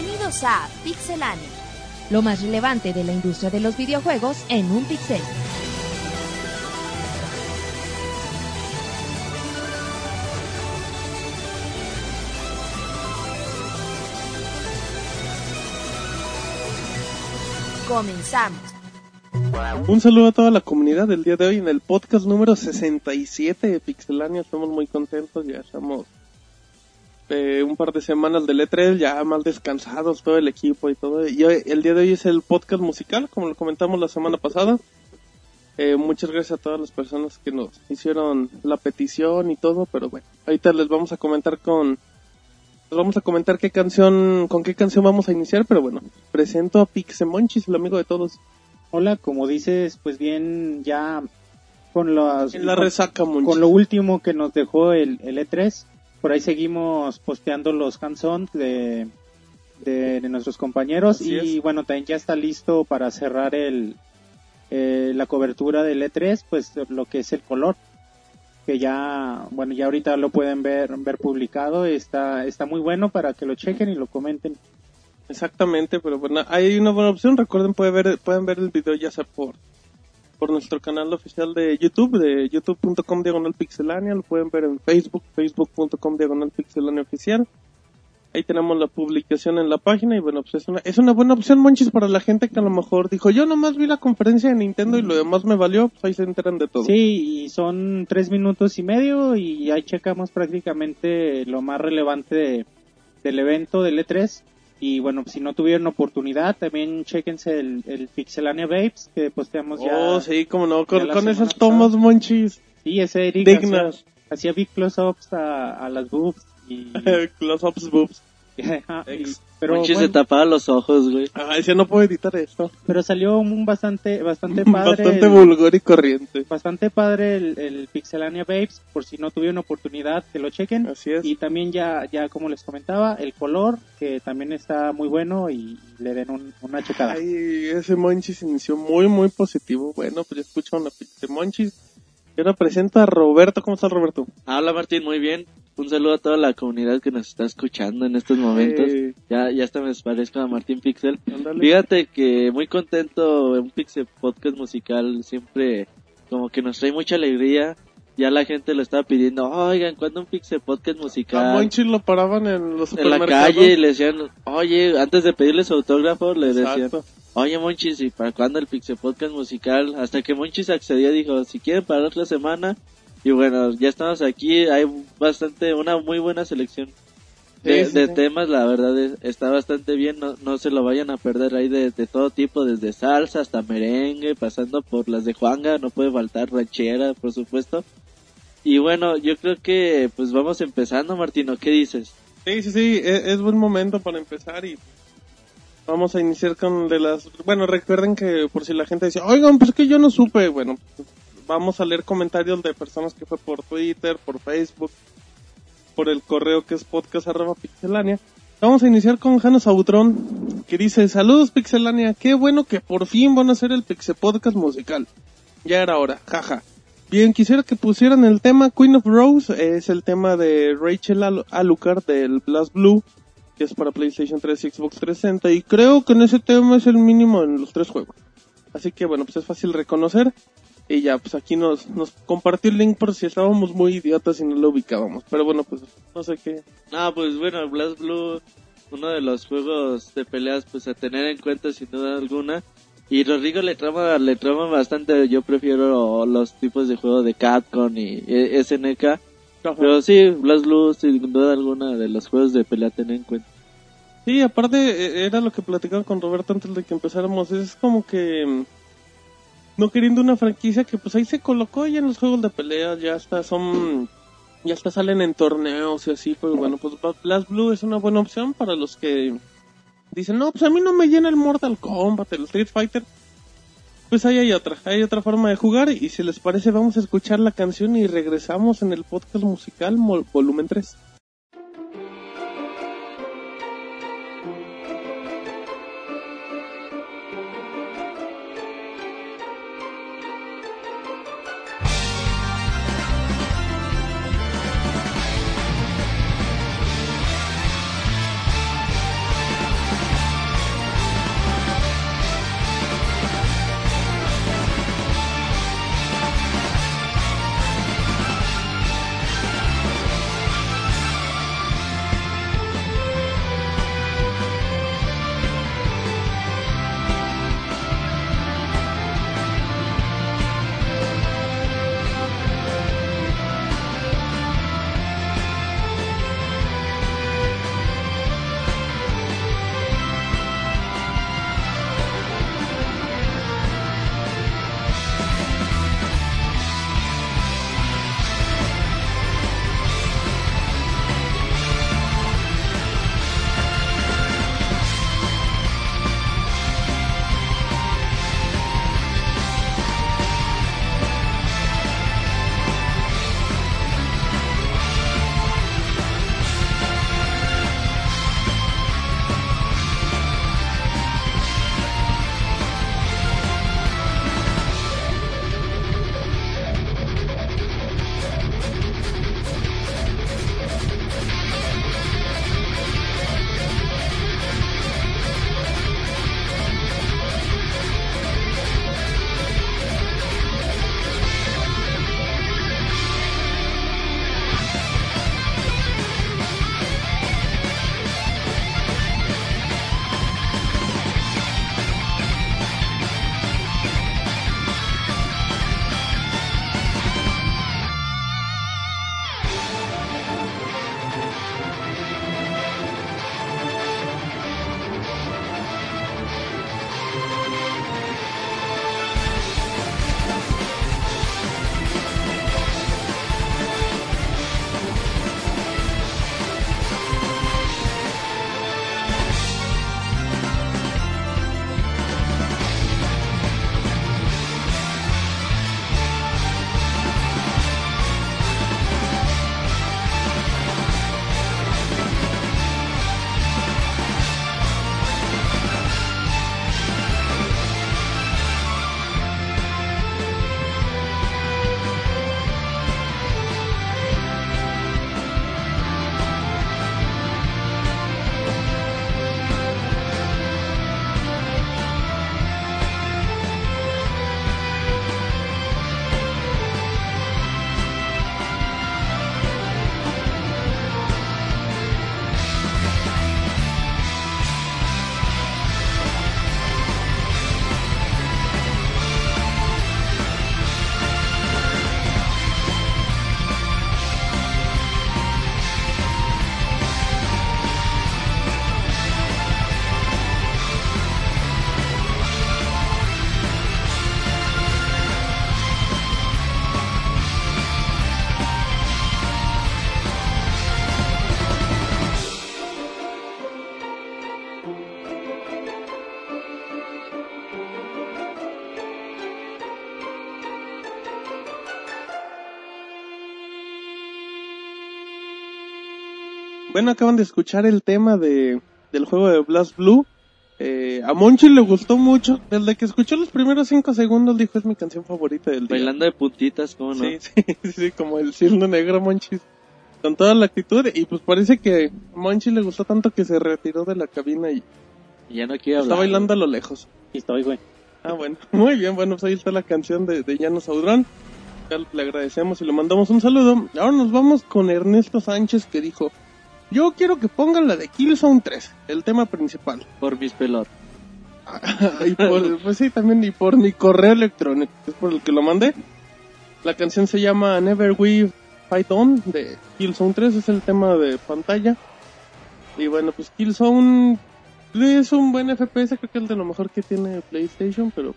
Bienvenidos a Pixelania. Lo más relevante de la industria de los videojuegos en un pixel. Comenzamos. Un saludo a toda la comunidad del día de hoy en el podcast número 67 de Pixelania. Estamos muy contentos, ya estamos eh, un par de semanas del E3, ya más descansados todo el equipo y todo. Y hoy- el día de hoy es el podcast musical, como lo comentamos la semana pasada. Eh, muchas gracias a todas las personas que nos hicieron la petición y todo, pero bueno, ahorita les vamos a comentar con les vamos a comentar qué canción, con qué canción vamos a iniciar, pero bueno, presento a Pixemonchis, el amigo de todos. Hola, como dices, pues bien, ya con las la con, resaca, con lo último que nos dejó el, el E3, por ahí seguimos posteando los hands-on de, de, de nuestros compañeros Así y es. bueno, también ya está listo para cerrar el eh, la cobertura del E3, pues lo que es el color que ya, bueno, ya ahorita lo pueden ver ver publicado, está está muy bueno para que lo chequen y lo comenten. Exactamente, pero bueno, hay una buena opción. Recuerden, pueden ver, pueden ver el video ya sea por, por nuestro canal oficial de YouTube, de youtube.com diagonal pixelania. Lo pueden ver en Facebook, facebook.com diagonal pixelania oficial. Ahí tenemos la publicación en la página y bueno, pues es una, es una buena opción, Monchis, para la gente que a lo mejor dijo, yo nomás vi la conferencia de Nintendo y lo demás me valió, pues ahí se enteran de todo. Sí, y son tres minutos y medio y ahí checamos prácticamente lo más relevante de- del evento del E3. Y bueno, si no tuvieron oportunidad, también chequense el, el Pixelania Babes que posteamos ya. Oh, sí, como no, con, con pasada. tomas, Monchis. Sí, ese Eric Dignas. hacía, hacía big close-ups a, a las boobs. Y, Close-ups boobs. Pero, Monchi se tapaba los ojos, güey. Ah, decía, no puedo editar esto. pero salió un bastante, bastante padre. Bastante el- vulgar y corriente. bastante padre el, el Pixelania Babes, por si no tuvieron oportunidad que lo chequen. Así es. Y también ya, ya como les comentaba, el color, que también está muy bueno y le den un- una checada. Ay, ese Monchis inició muy, muy positivo. Bueno, pues ya escucharon a Pixie Monchis. Y ahora presenta a Roberto. ¿Cómo estás, Roberto? Hola Martín, muy bien. Un saludo a toda la comunidad que nos está escuchando en estos momentos. Ya, ya hasta me parezco a Martín Pixel. ándale. Fíjate que muy contento, un Pixel Podcast musical siempre como que nos trae mucha alegría. Ya la gente lo estaba pidiendo, oigan, ¿cuándo un Pixel Podcast A musical? Monchis lo paraban en los En la calle y le decían, oye, antes de pedirle su autógrafo, le decían, Exacto. Oye, Monchis, ¿y para cuándo el Pixel Podcast musical? Hasta que Monchis accedió, dijo, si quieren para otra semana. Y bueno, ya estamos aquí, hay bastante, una muy buena selección de, Sí, sí, de sí. temas, la verdad es- está bastante bien, no, no se lo vayan a perder, hay de, de todo tipo, desde salsa hasta merengue, pasando por las de Juanga, no puede faltar ranchera, por supuesto. Y bueno, yo creo que pues vamos empezando, Martino, ¿qué dices? Sí, sí, sí. Es, es buen momento para empezar y vamos a iniciar con de las... Bueno, recuerden que por si la gente dice, oigan, pues que yo no supe. Bueno, vamos a leer comentarios de personas que fue por Twitter, por Facebook, por el correo que es podcast. Vamos a iniciar con Jano Sautrón, que dice, saludos Pixelania, qué bueno que por fin van a hacer el Pixel Podcast musical. Ya era hora, jaja. Bien, quisiera que pusieran el tema Queen of Rose, es el tema de Rachel Al- Alucard del Blast Blue, que es para PlayStation 3 y Xbox 360, y creo que en ese tema es el mínimo en los tres juegos. Así que bueno, pues es fácil reconocer. Y ya, pues aquí nos, nos compartió el link por si estábamos muy idiotas y no lo ubicábamos. Pero bueno, pues no sé qué. No, pues bueno, Blast Blue, uno de los juegos de peleas pues a tener en cuenta sin duda alguna. Y Rodrigo le trama, le trama bastante, yo prefiero los tipos de juego de Capcom y eh, SNK. Pero sí, Blast Blue sin duda alguna de los juegos de pelea a tener en cuenta. Sí, aparte eh, era lo que platicaba con Roberto antes de que empezáramos. Es como que mm, no queriendo una franquicia que pues ahí se colocó ya en los juegos de pelea, ya hasta son ya hasta salen en torneos y así, pues bueno, pues Blast Blue es una buena opción para los que dicen, "No, pues a mí no me llena el Mortal Kombat, el Street Fighter." Pues ahí hay otra, hay otra forma de jugar y si les parece vamos a escuchar la canción y regresamos en el podcast musical volumen 3. Bueno, acaban de escuchar el tema de, del juego de Blast Blue. Eh, a Monchi le gustó mucho. Desde que escuchó los primeros cinco segundos dijo es mi canción favorita del día. Bailando de puntitas, ¿cómo no? Sí, sí, sí, como el cirno negro Monchis. Con toda la actitud. Y pues parece que a Monchi le gustó tanto que se retiró de la cabina y Y ya no quiere está hablar. bailando a lo lejos. Y estoy, güey. Ah, bueno. Muy bien, bueno, pues ahí está la canción de, de Llanos Audrón. Ya le agradecemos y le mandamos un saludo. Ahora nos vamos con Ernesto Sánchez que dijo, yo quiero que pongan la de Killzone 3, el tema principal. Por mis pelotas. y por, pues sí, también, y por mi correo electrónico, que es por el que lo mandé. La canción se llama Never We Fight On de Killzone 3, es el tema de pantalla. Y bueno, pues Killzone es un buen FPS, creo que es de lo mejor que tiene PlayStation, pero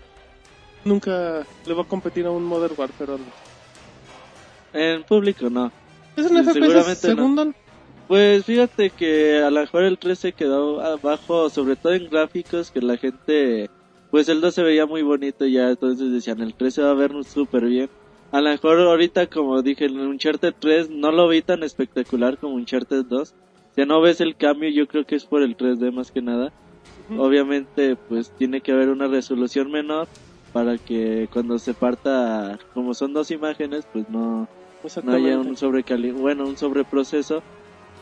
nunca le va a competir a un Modern Warfare. En público no. Es un Sí, FPS no. Pues fíjate que a lo mejor el 3 se quedó abajo, sobre todo en gráficos, que la gente, pues el 2 se veía muy bonito ya, entonces decían el 3 se va a ver súper bien. A lo mejor ahorita, como dije, en Uncharted 3 no lo vi tan espectacular como Uncharted 2. Si no ves el cambio, yo creo que es por el 3D más que nada. Obviamente, pues tiene que haber una resolución menor para que cuando se parta, como son dos imágenes, pues no, no haya un sobrecali bueno un sobreproceso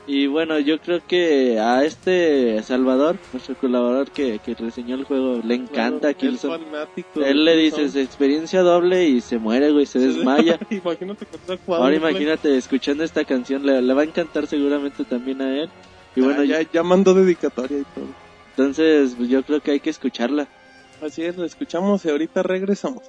y bueno yo creo que a este Salvador nuestro colaborador que, que reseñó el juego le encanta Killzone de él le dices experiencia doble y se muere güey se desmaya Imagínate que está jugando. ahora imagínate escuchando esta canción le, le va a encantar seguramente también a él y Ah, bueno ya, ya mandó dedicatoria y todo. entonces pues, yo creo que hay que escucharla Así es, lo escuchamos y ahorita regresamos.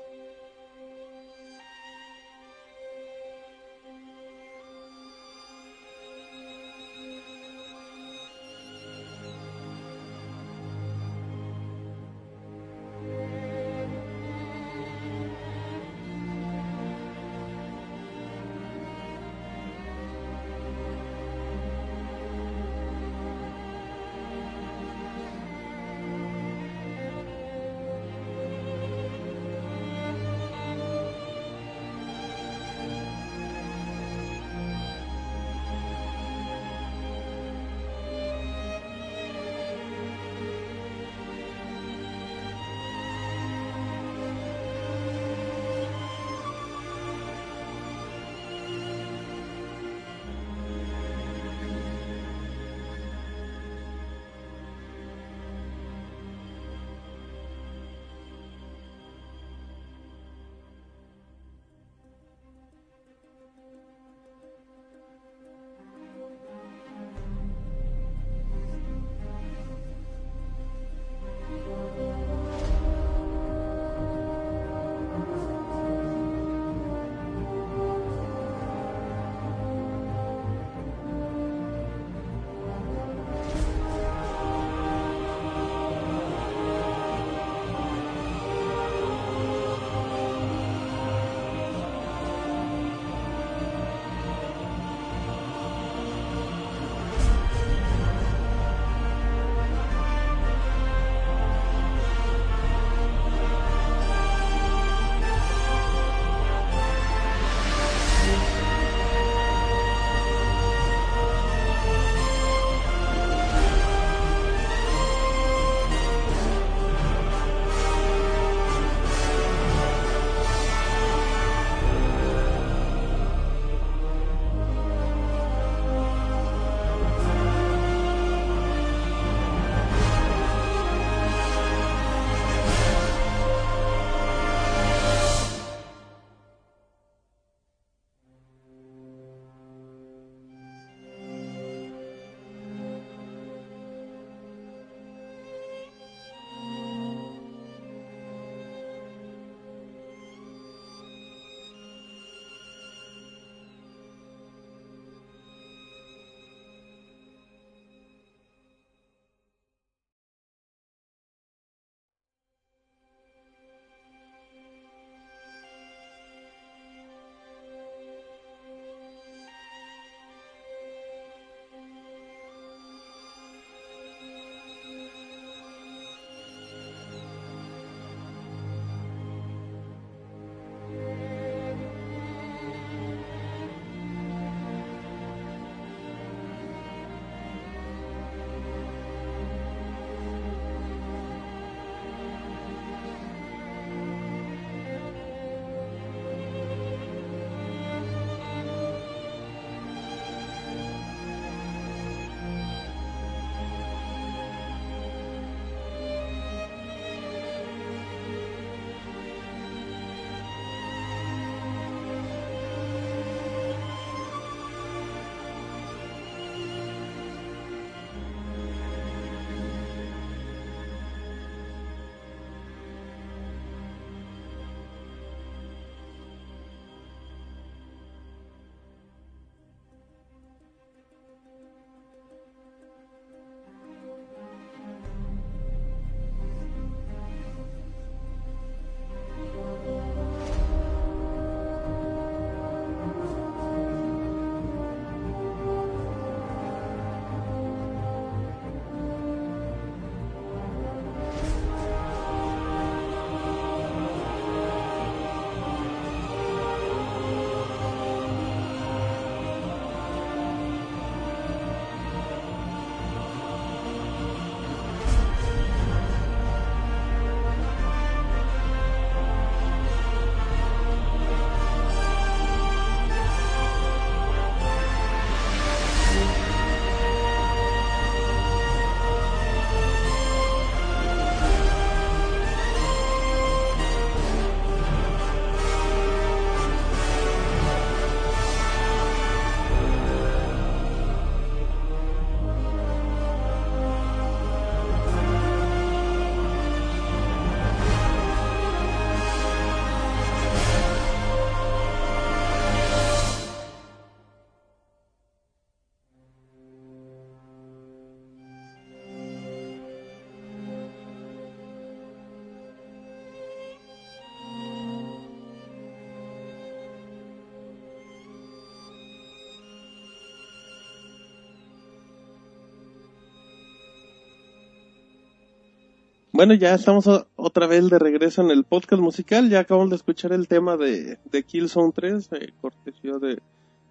Bueno, ya estamos otra vez de regreso en el podcast musical. Ya acabamos de escuchar el tema de, de Killzone 3, eh, cortesía de,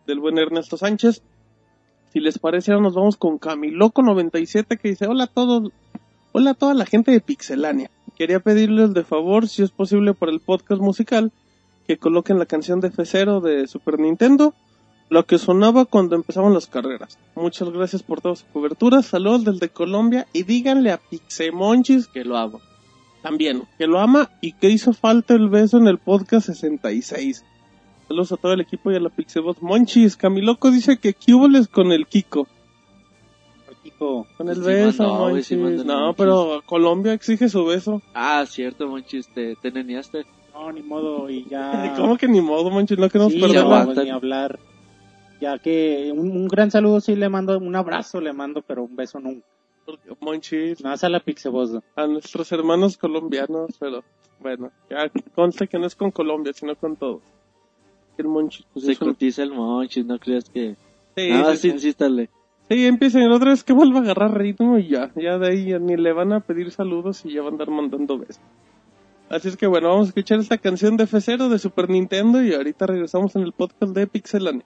del buen Ernesto Sánchez. Si les parece, ahora nos vamos con Camiloco97 que dice, hola a todos, hola a toda la gente de Pixelania. Quería pedirles de favor, si es posible por el podcast musical, que coloquen la canción de F0 de Super Nintendo, lo que sonaba cuando empezaban las carreras. Muchas gracias por toda su cobertura, saludos desde Colombia y díganle a Pixemonchis Que lo amo. también, que lo ama y que hizo falta el beso en el podcast 66. Saludos a todo el equipo y a la Pixebot. Monchis, Camiloco dice que les con el Kiko. Kiko, Con el Sí beso, Monchis. sí no, Monchis. pero Colombia exige su beso. Ah, cierto, Monchis, te, te neneaste. no, ni modo, y ya... ¿Cómo que ni modo, Monchis? No queremos Sí, ya perder no, la- aguanta. pues, ni hablar. Ya que un, un gran saludo sí le mando, un abrazo le mando, pero un beso nunca. Monchis, Más a la Pixeboss. a nuestros hermanos colombianos, pero bueno, ya conste que no es con Colombia, sino con todos. El Monchis, pues Se cotiza el Monchis, no creas que... Sí, Nada sí. insístale. Sí, empiecen otra vez que vuelva a agarrar ritmo y ya, ya de ahí ya ni le van a pedir saludos y ya van a andar mandando besos. Así es que bueno, vamos a escuchar esta canción de F0 de Super Nintendo y ahorita regresamos en el podcast de Pixelania.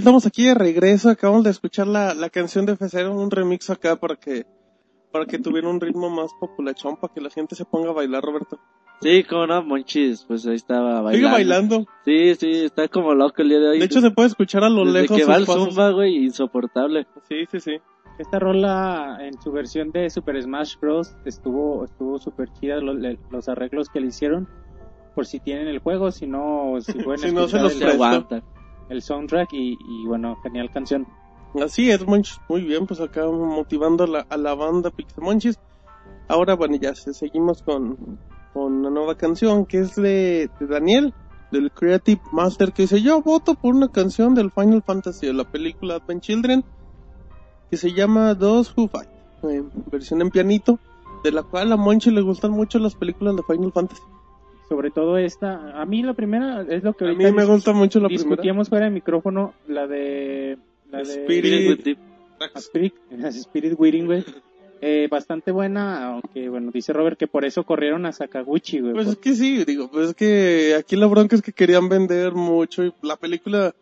Estamos aquí de regreso, acabamos de escuchar la, la canción de F0, un remix acá para que para que tuviera un ritmo más populachón, para que la gente se ponga a bailar, Roberto. Sí, como no, Monchis, pues ahí estaba bailando. Sigue bailando. Sí, sí, está como loco el día de hoy. De hecho, se puede escuchar a lo Desde lejos que va el pasos. zumba, güey, insoportable. Sí, sí, sí. Esta rola en su versión de Super Smash Bros. estuvo estuvo súper chida los, los arreglos que le hicieron. Por si tienen el juego, si no, si pueden Si no, se los el, Se presto. aguanta. El soundtrack y, y bueno, genial canción. Así es, Monchis. Muy bien, pues acá motivando a la, a la banda. Ahora, bueno, ya se- seguimos con, con una nueva canción que es de, de Daniel, del Creative Master, que dice, yo voto por una canción del Final Fantasy, de la película Advent Children, que se llama Those Who Fight, eh, versión en pianito, de la cual a Monchi le gustan mucho las películas de Final Fantasy. Sobre todo esta, a mí la primera es lo que A mí me gusta mucho la primera. discutíamos fuera de micrófono, la de... La de Spirit. Spirit, Spirit Wedding, güey. Eh, bastante buena, aunque bueno, dice Robert que por eso corrieron a Sakaguchi, güey. Pues es que sí, digo, pues es que aquí la bronca es que querían vender mucho y la película,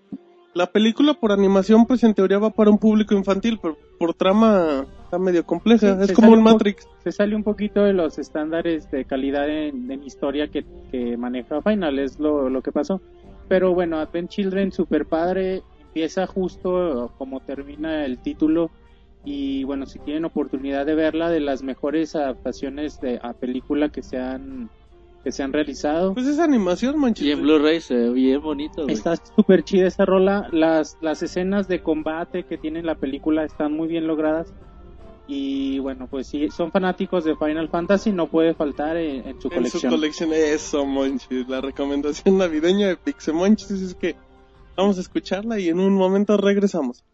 la película por animación pues en teoría va para un público infantil, pero por trama está medio compleja, Sí, es como un Matrix. se sale un poquito de los estándares de calidad en, en historia que, que maneja Final, es lo, lo que pasó. Pero bueno, Advent Children, super padre, empieza justo como termina el título. Y bueno, si tienen oportunidad de verla, de las mejores adaptaciones de, a película que se han, que se han realizado. Pues es animación, manchito. Y en Blu-ray se ve bien bonito, güey. Está súper chida esta rola. Las, las escenas de combate que tiene la película están muy bien logradas. Y bueno, pues si son fanáticos de Final Fantasy, no puede faltar en, en su en su colección. colección, eso, Monchis, la recomendación navideña de Pixemonchis es que vamos a escucharla y en un momento regresamos.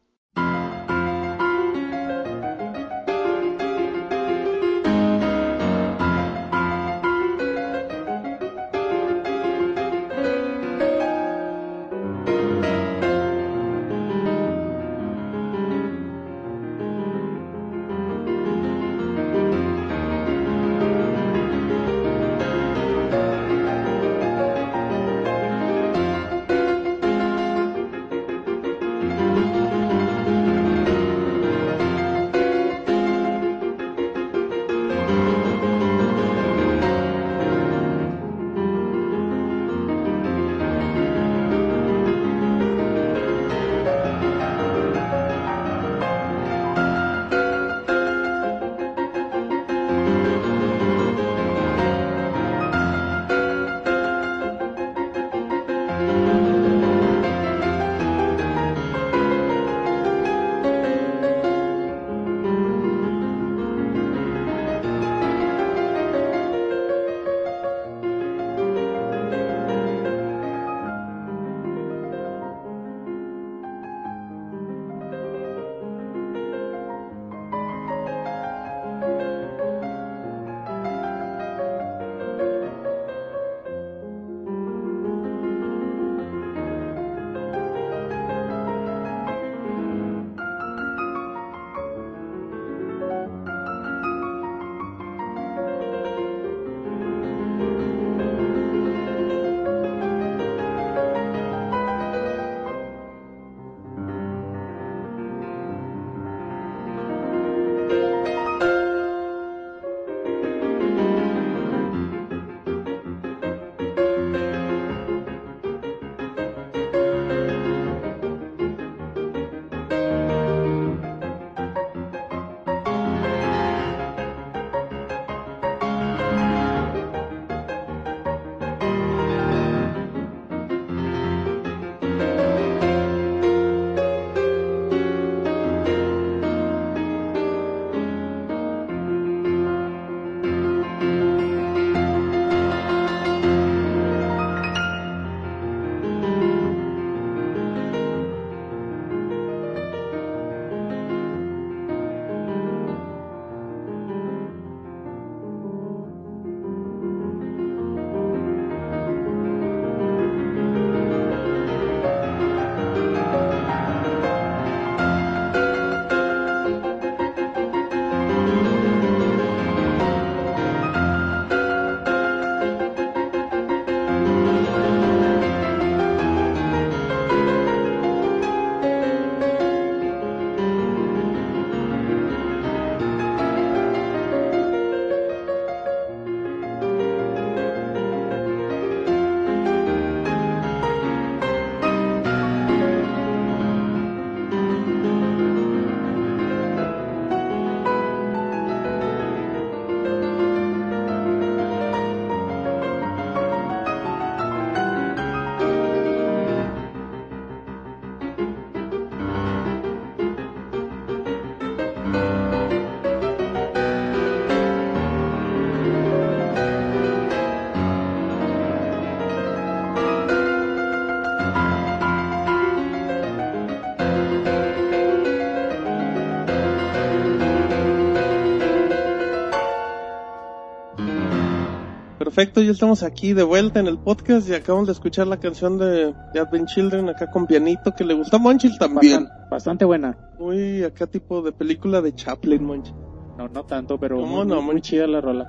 Perfecto, ya estamos aquí de vuelta en el podcast y acabamos de escuchar la canción de, de Advent Children acá con pianito que le gusta a Monchil también. Bastan- bastante buena. Muy acá tipo de película de Chaplin, Monchil. No, no tanto, pero ¿Cómo muy, no, muy chida la rola.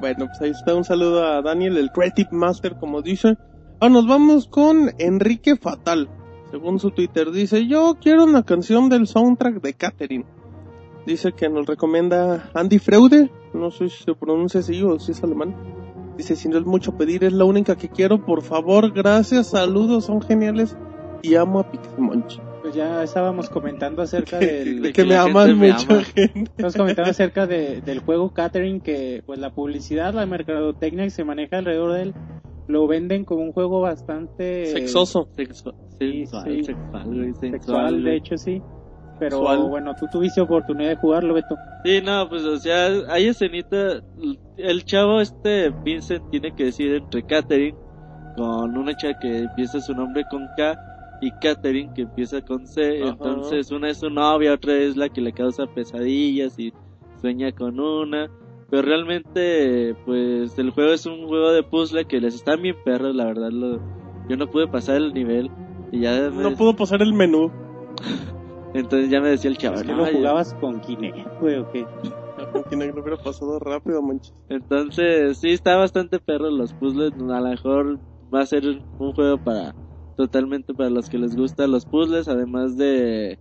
Bueno, pues ahí está un saludo a Daniel, el Creative Master, como dice. Ah, nos vamos con Enrique Fatal. Según su Twitter, dice, yo quiero una canción del soundtrack de Catherine. Dice que nos recomienda Andy Freude, no sé si se pronuncia así o si es alemán. Dice, si no es mucho pedir, es la única que quiero, por favor, gracias, saludos, son geniales y amo a Pixemonchi. Pues ya estábamos comentando acerca Que, del... de que que me aman mucha ama. gente. Estamos comentando acerca de, del juego Catherine, que pues la publicidad, la mercadotecnia que se maneja alrededor de él, lo venden como un juego bastante Sexoso. Sexual, Sí, sí. sexual, sensual, sexual, de hecho sí. Pero bueno, tú tuviste oportunidad de jugarlo, Beto. Sí, no, pues o sea, hay escenita, el chavo este Vincent tiene que decir entre Catherine con una chica que empieza su nombre con K y Catherine que empieza con C, Ajá. entonces una es su novia, otra es la que le causa pesadillas y sueña con una, pero realmente pues el juego es un juego de puzzle que les están bien perros, la verdad, lo, yo no pude pasar el nivel y ya me- No pudo pasar el menú. entonces ya me decía el chavo, Es que "No, lo ya- jugabas con Kinect, güey, o qué. Tiene que lo hubiera pasado rápido, Monchi. Entonces, sí, está bastante perro los puzzles. A lo mejor va a ser un juego para totalmente para los que les gustan los puzzles, además de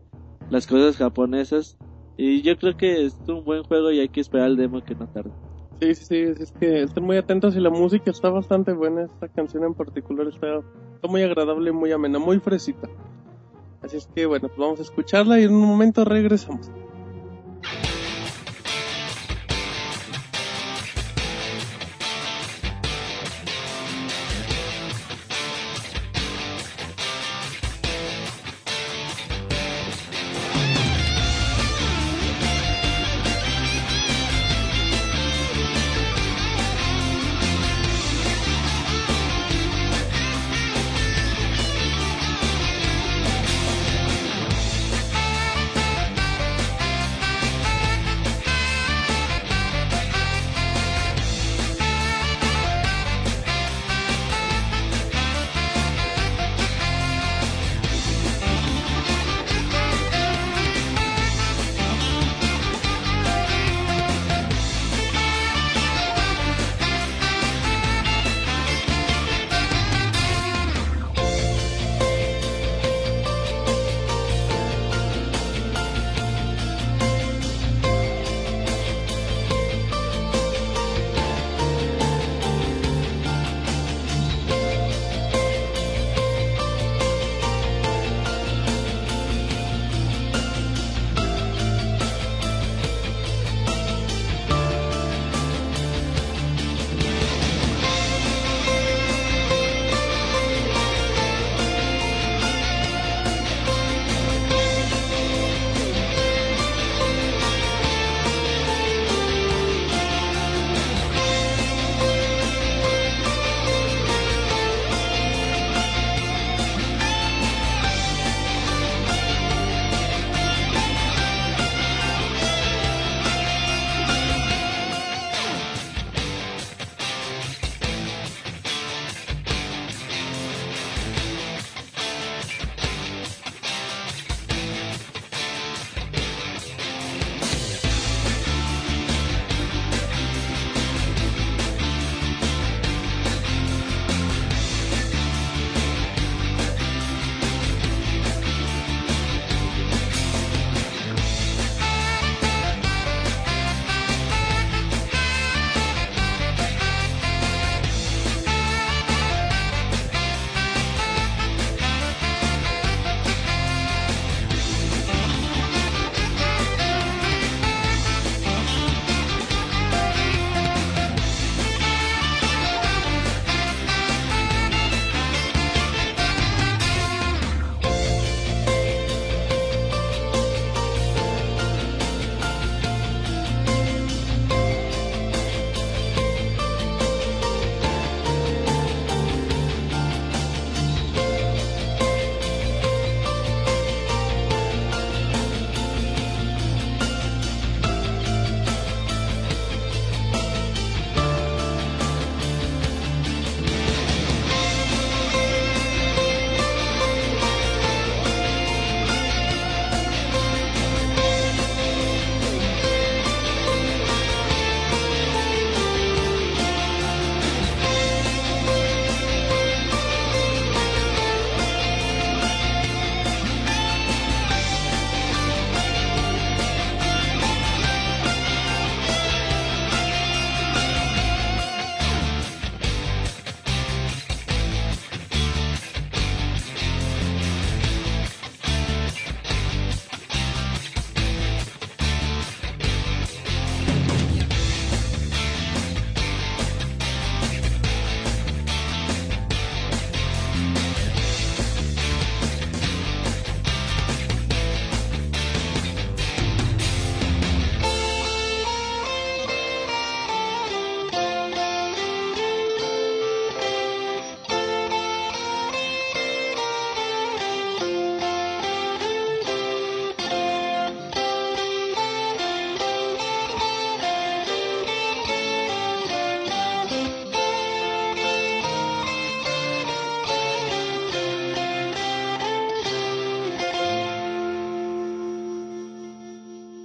las cosas japonesas. Y yo creo que es un buen juego y hay que esperar el demo que no tarde. Sí, sí, sí, es que estén muy atentos y la música está bastante buena. Esta canción en particular está, está muy agradable, muy amena, muy fresita. Así es que bueno, pues vamos a escucharla y en un momento regresamos.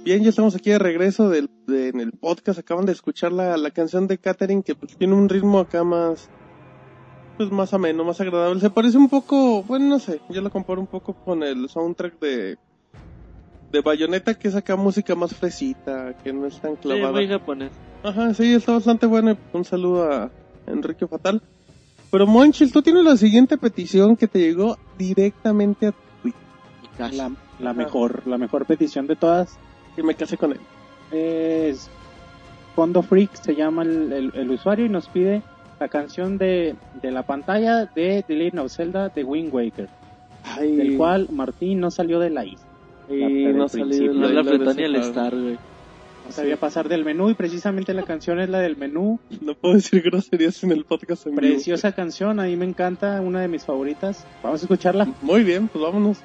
Bien, ya estamos aquí de regreso del, de- en el podcast. Acaban de escuchar la, la canción de Catherine que pues, tiene un ritmo acá más, pues más ameno, más agradable. Se parece un poco, bueno, no sé, yo lo comparo un poco con el soundtrack de, de Bayonetta, que es acá música más fresita, que no es tan Sí, clavada. muy japonés. Ajá, sí, está bastante bueno. Un saludo a Enrique Fatal. Pero Monchil, tú tienes la siguiente petición que te llegó directamente a Twitter. La, mejor, la mejor petición de todas Que me casé con él. es Fondo Freak, se llama el, el- el usuario y nos pide la canción de, de la pantalla de The Legend of Zelda de Wind Waker, Ay, del cual Martín no salió de la isla. y no salió de la ni el Star, güey. No sabía pasar del menú y precisamente la canción es la del menú. No puedo decir groserías en el podcast en vivo. Preciosa canción, a mí me encanta, una de mis favoritas. Vamos a escucharla. Muy bien, pues vámonos.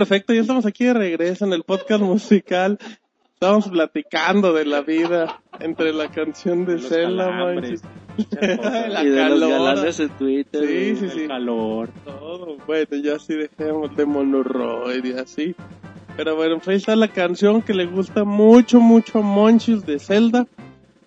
Perfecto, ya estamos aquí de regreso en el podcast musical. Estamos platicando de la vida entre la canción de Los muchas cosas. La y de los calor. galanes en Twitter. Sí, sí, sí. El calor. todo. Bueno, ya sí dejemos de Monoroid y así. Pero bueno, pues ahí está la canción que le gusta mucho, mucho a Monchis de Zelda.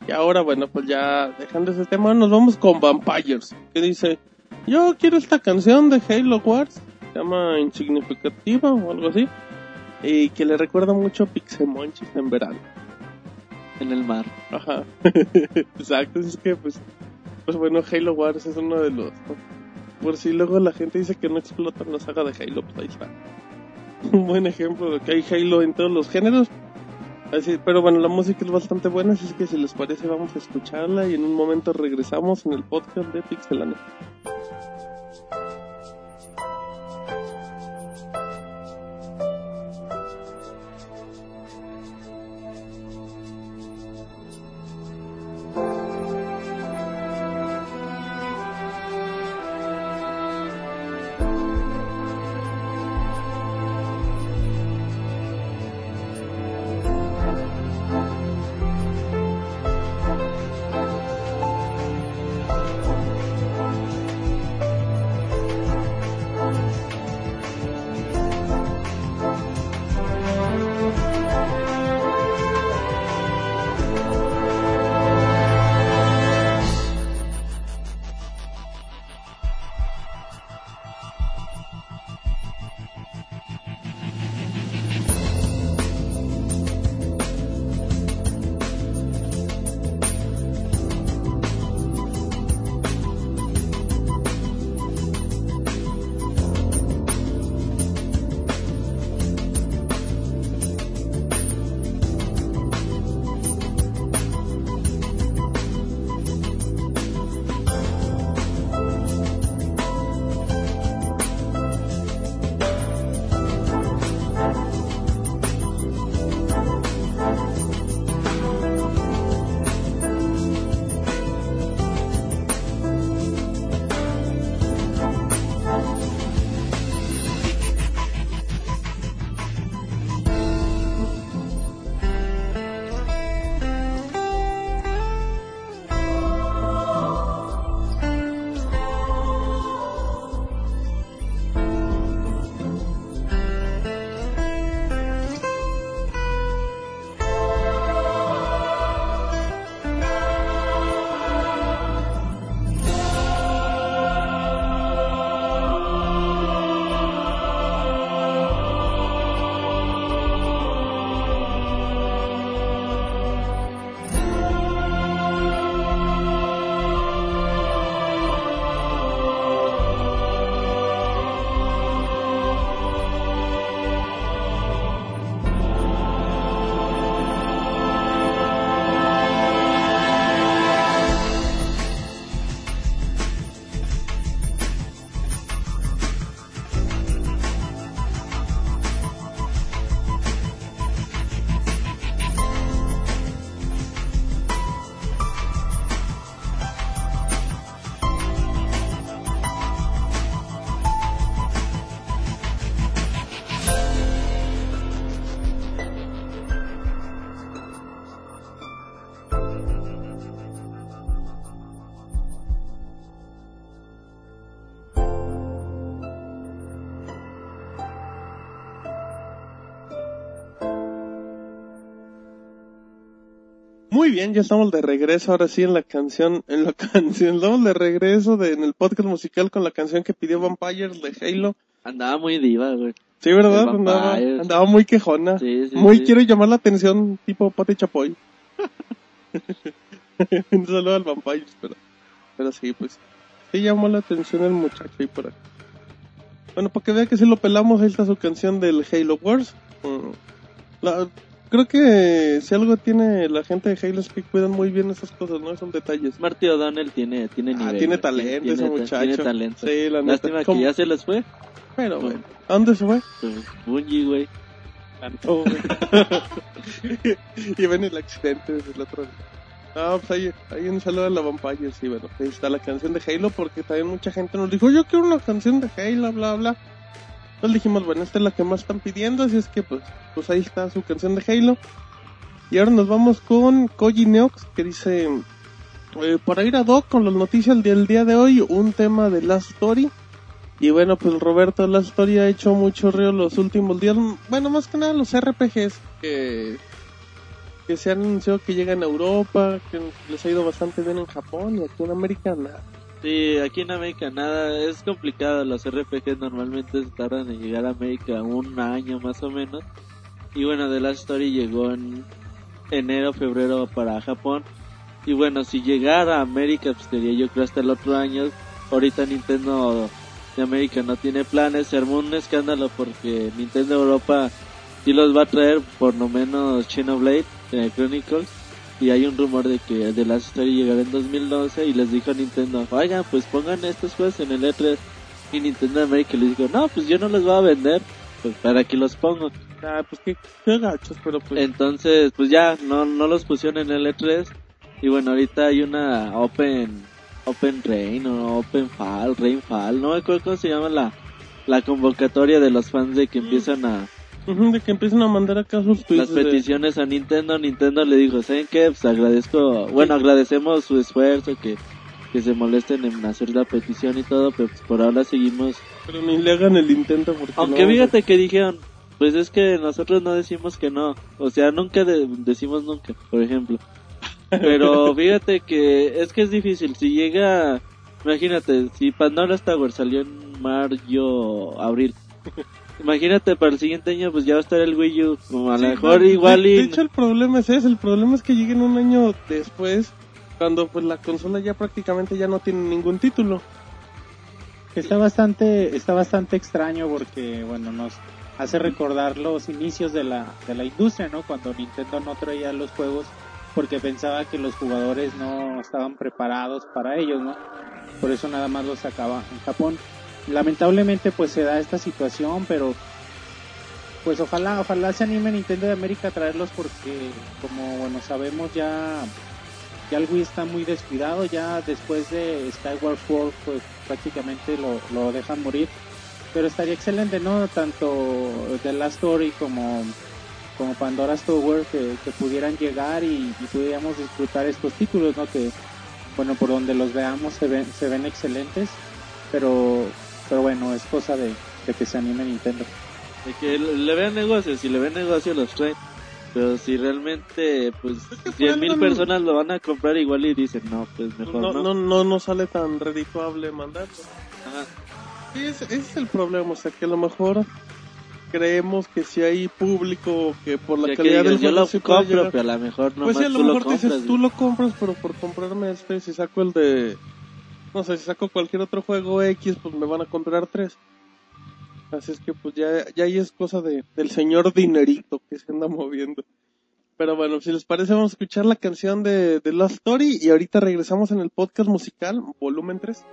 Y ahora, bueno, pues ya dejando ese tema, nos vamos con Vampires. Que dice, yo quiero esta canción de Halo Wars. Llama Insignificativa o algo así. Y que le recuerda mucho a Pixemonchis en verano. En el mar. Ajá. Exacto, es que pues, pues bueno, Halo Wars es uno de los... Por si luego la gente dice que no explotan la saga de Halo, pues ahí está. Un buen ejemplo de que hay Halo en todos los géneros. Así, pero bueno, la música es bastante buena, así que si les parece vamos a escucharla y en un momento regresamos en el podcast de Pixelania. Bien, ya estamos de regreso ahora sí en la canción, en la canción, estamos de regreso de, en el podcast musical con la canción que pidió Vampires de Halo. Andaba muy diva, güey. Sí, ¿verdad? Andaba, andaba muy quejona. Sí, sí, muy sí. quiero llamar la atención, tipo Pate Chapoy. Un saludo al Vampires, pero, pero sí, pues, sí llamó la atención el muchacho ahí por ahí. Bueno, para que vea que si lo pelamos, ahí está su canción del Halo Wars. Mm, la- creo que si algo tiene la gente de Halo es que cuidan muy bien esas cosas, ¿no? Son detalles. Marty O'Donnell tiene, tiene nivel. Ah, tiene güey. talento Tiene- ese muchacho. Tiene talento. Sí, la neta. Lástima que ya se les fue. Pero bueno, ¿a dónde se fue? Pues, Bungie, güey. Tanto, güey. y ven el accidente del otro día. Ah, pues ahí, ahí un saludo a la Vampire, sí, bueno, ahí está la canción de Halo, porque también mucha gente nos dijo, yo quiero una canción de Halo, bla, bla. Entonces dijimos, bueno, esta es la que más están pidiendo, así es que pues, pues ahí está su canción de Halo. Y ahora nos vamos con Koji Neox, que dice, eh, para ir a Doc con las noticias del día de hoy, un tema de Last Story. Y bueno, pues Roberto Last Story ha hecho mucho río los últimos días. Bueno, más que nada los RPGs que, que se han anunciado que llegan a Europa, que les ha ido bastante bien en Japón y aquí en América nada. Sí, aquí en América nada, es complicado, los RPGs normalmente tardan en llegar a América un año más o menos. Y bueno, The Last Story llegó en enero, febrero para Japón. Y bueno, si llegara a América, pues sería yo creo hasta el otro año. Ahorita Nintendo de América no tiene planes, se armó un escándalo porque Nintendo Europa sí los va a traer por lo menos Xenoblade eh, Chronicles y hay un rumor de que The Last Story llegará en 2012 y les dijo a Nintendo, oigan, pues pongan estos juegos en el E3 y Nintendo América les dijo, no, pues yo no los voy a vender, pues para que los pongo. Ah, pues qué, qué gachos, pero pues... Entonces, pues ya, no, no los pusieron en el E3 y bueno, ahorita hay una Open Open Rain o Open Fall, Rain Fall, no me acuerdo cómo se llama la, la convocatoria de los fans de que empiezan a... De que empiecen a mandar acá sus tweets. las de- peticiones a Nintendo, Nintendo le dijo, ¿saben qué? Pues agradezco, bueno, agradecemos su esfuerzo, que, que se molesten en hacer la petición y todo, pero pues por ahora seguimos. Pero ni le hagan el intento porque... Aunque no- fíjate que dijeron, pues es que nosotros no decimos que no, o sea, nunca de- decimos nunca, por ejemplo. Pero fíjate que es que es difícil, si llega, imagínate, si Pandora's Tower salió en mayo, abril. Imagínate para el siguiente año pues ya va a estar el Wii U, como a lo Sí, mejor no, igual de, y... de hecho el problema es ese, el problema es que lleguen un año después cuando pues la consola ya prácticamente ya no tiene ningún título. Está bastante, está bastante extraño porque, bueno, nos hace recordar los inicios de la, de la industria, ¿no? Cuando Nintendo no traía los juegos porque pensaba que los jugadores no estaban preparados para ellos, ¿no? Por eso nada más los sacaba en Japón. Lamentablemente pues se da esta situación, pero pues ojalá, ojalá se anime Nintendo de América a traerlos porque como bueno sabemos ya ya el Wii está muy descuidado, ya después de Skyward Sword pues prácticamente lo, lo dejan morir. Pero estaría excelente, ¿no? Tanto The Last Story como, como Pandora's Tower que, que pudieran llegar y, y pudiéramos disfrutar estos títulos, ¿no? Que, bueno, por donde los veamos se ven, se ven excelentes, pero, pero bueno, es cosa de, de que se anime Nintendo. De que le vean negocio, si le ven negocio los traen. Pero si realmente, pues, que cien mil fueron- personas lo van a comprar igual y dicen, no, pues mejor No, no. no, no, no sale tan redituable mandarlo. Ajá. Sí, ese, ese es el problema, o sea que a lo mejor creemos que si hay público que por la O sea, que calidad digas, del yo juego lo sí compro, pero a lo mejor no Pues sí, a lo lo mejor dices, tú lo compras, pero por comprarme este, si saco el de... No sé, si saco cualquier otro juego X, pues me van a comprar tres. Así es que pues ya, ya ahí es cosa de, del señor dinerito que se anda moviendo. Pero bueno, si les parece vamos a escuchar la canción de, de Lost Story y ahorita regresamos en el podcast musical, volumen 3.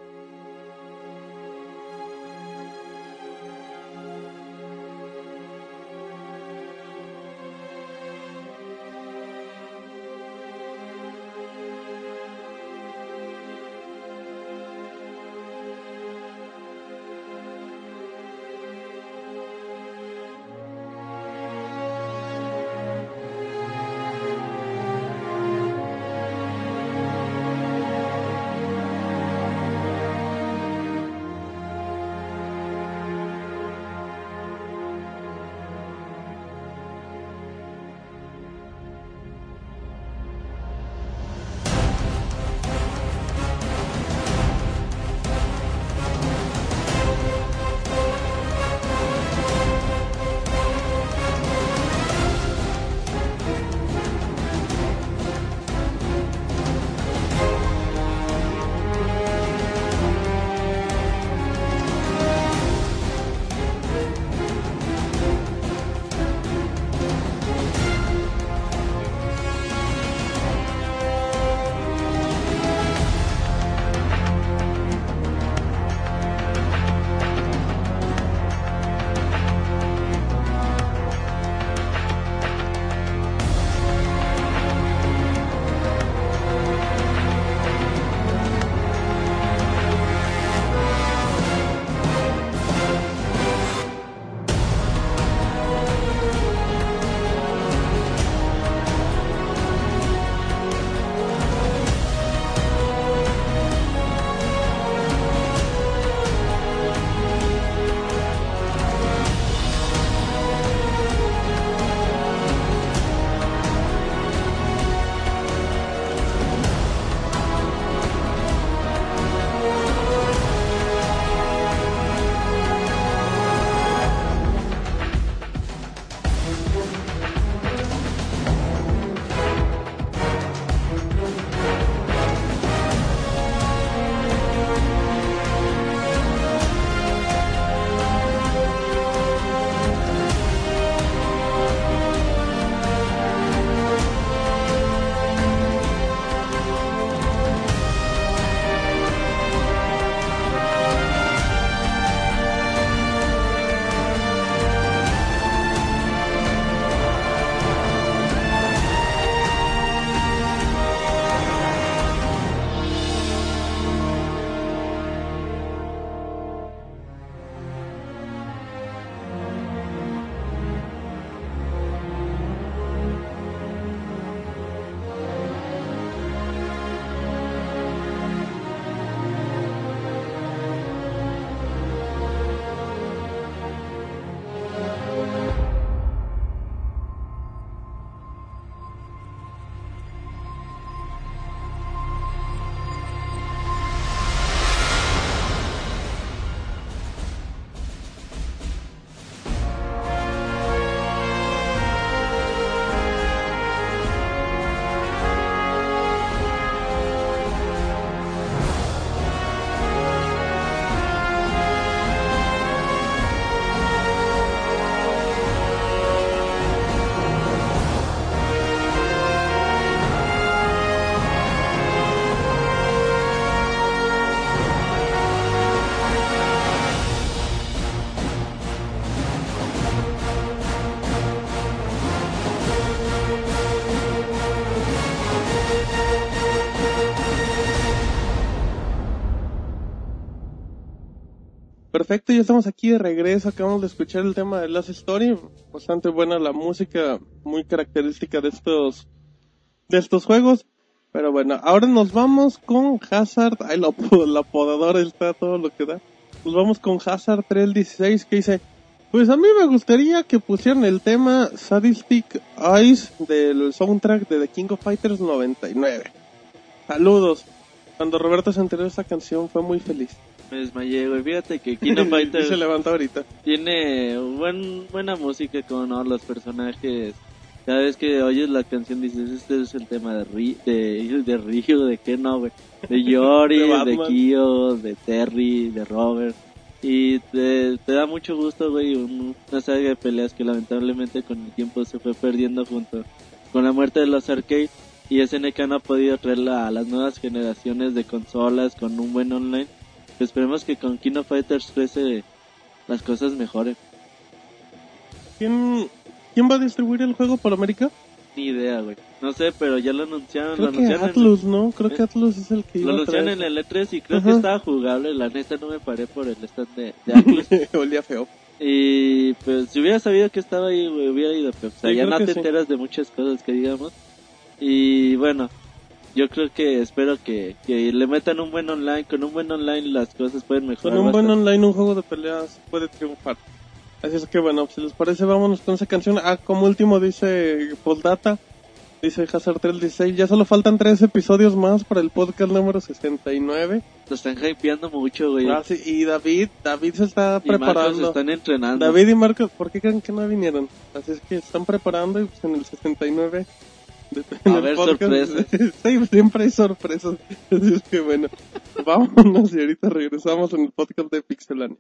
Perfecto, ya estamos aquí de regreso. Acabamos de escuchar el tema de Last Story. Bastante buena la música, muy característica de estos, de estos juegos. Pero bueno, ahora nos vamos con Hazard. Ay, la, la apodadora está todo lo que da. Nos vamos con Hazard 316 que dice, pues a mí me gustaría que pusieran el tema Sadistic Eyes del soundtrack de The King of Fighters 99. Saludos. Cuando Roberto se enteró de esta canción fue muy feliz. Me desmayé, güey. Fíjate que Kino Y se levanta ahorita. tiene buen, buena música con ¿no? los personajes. Cada vez que oyes la canción dices, este es el tema de, Ri de, de Ryu, de qué no, güey. De Yori, De. Kyo, de Terry, de Robert. Y te, te da mucho gusto, güey, un- una saga de peleas que lamentablemente con el tiempo se fue perdiendo junto con la muerte de los arcades. Y SNK no ha podido traerla a las nuevas generaciones de consolas con un buen online. Esperemos que con Kino Fighters 13 las cosas mejoren. ¿Quién, ¿Quién va a distribuir el juego por América? Ni idea, güey. No sé, pero ya lo anunciaron. Creo lo que anunciaron en- Atlus, ¿no? Creo que ¿Eh? Atlus es el que Lo iba a anunciaron en el E3 y creo Ajá. que estaba jugable. La neta no me paré por el stand de, de Atlus. Olía feo. y pues si hubiera sabido que estaba ahí, güey, hubiera ido. Pero Sí, allá creo no te sí. enteras de muchas cosas que digamos. Y bueno, yo creo que espero que, que le metan un buen online. Con un buen online las cosas pueden Con mejorar. un buen online, un juego de peleas puede triunfar. Así es que bueno, si les parece, vámonos con esa canción. Ah, como último dice Postdata, dice Hazard 316, ya solo faltan tres episodios más para el podcast número 69. Lo están hypeando mucho, güey. Ah, sí, y David, David se está y Marcos preparando. están entrenando. David y Marcos, ¿por qué creen que no vinieron? Así es que están preparando y pues en el 69 de- en A ver, sorpresas. siempre hay sorpresas. Así es que bueno, vámonos y ahorita regresamos en el podcast de Pixelania.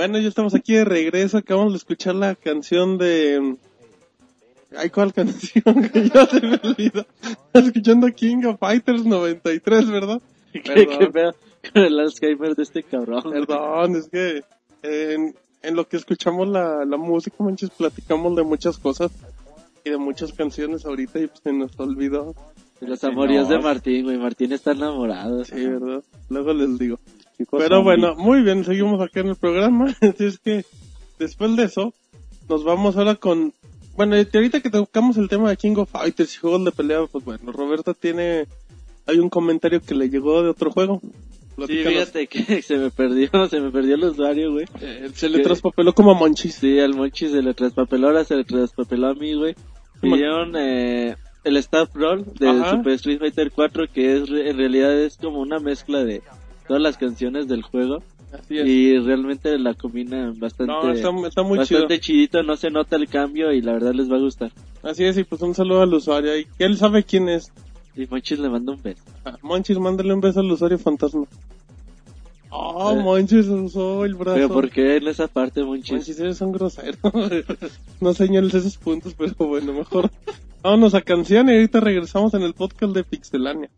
Bueno, ya estamos aquí de regreso. Acabamos de escuchar la canción de. Ay, ¿cuál canción? Que ya se me olvidó. Escuchando King of Fighters 93, ¿verdad? ¿Qué, Perdón. qué pedo con el Alzheimer de este cabrón? Perdón, es que en, en lo que escuchamos la, la música, manches, platicamos de muchas cosas y de muchas canciones ahorita y pues se nos olvidó. Los amoríos No. de Martín, güey. Martín está enamorado. Sí, ¿verdad? Luego les digo. Chicos, Pero bueno, muy bien, seguimos acá en el programa. Así es que después de eso, nos vamos ahora con... Bueno, ahorita que tocamos el tema de King of Fighters y juegos de pelea, pues bueno, Roberto tiene... Hay un comentario que le llegó de otro juego. Sí, fíjate que se me perdió, se me perdió el usuario, güey. Eh, se le ¿Qué? traspapeló como a Monchis. Sí, al Monchi se le traspapeló, ahora se le traspapeló a mí, güey. Pidieron eh, el Staff Roll de Ajá. Super Street Fighter 4, que es en realidad es como una mezcla de todas las canciones del juego. Así es. Y realmente la combinan bastante, no, está, está muy chido. bastante chidito, no se nota el cambio y la verdad les va a gustar. Así es, y pues un saludo al usuario. Y él sabe quién es. Y Monchis le manda un beso. Ah, Monchis, mándale un beso al usuario fantasma. Oh, Eh. Monchis usó el brazo. Pero ¿por qué en esa parte, Monchis? Monchis, eres un grosero. no señales esos puntos, pero bueno, mejor. Vámonos a canción y ahorita regresamos en el podcast de Pixelania.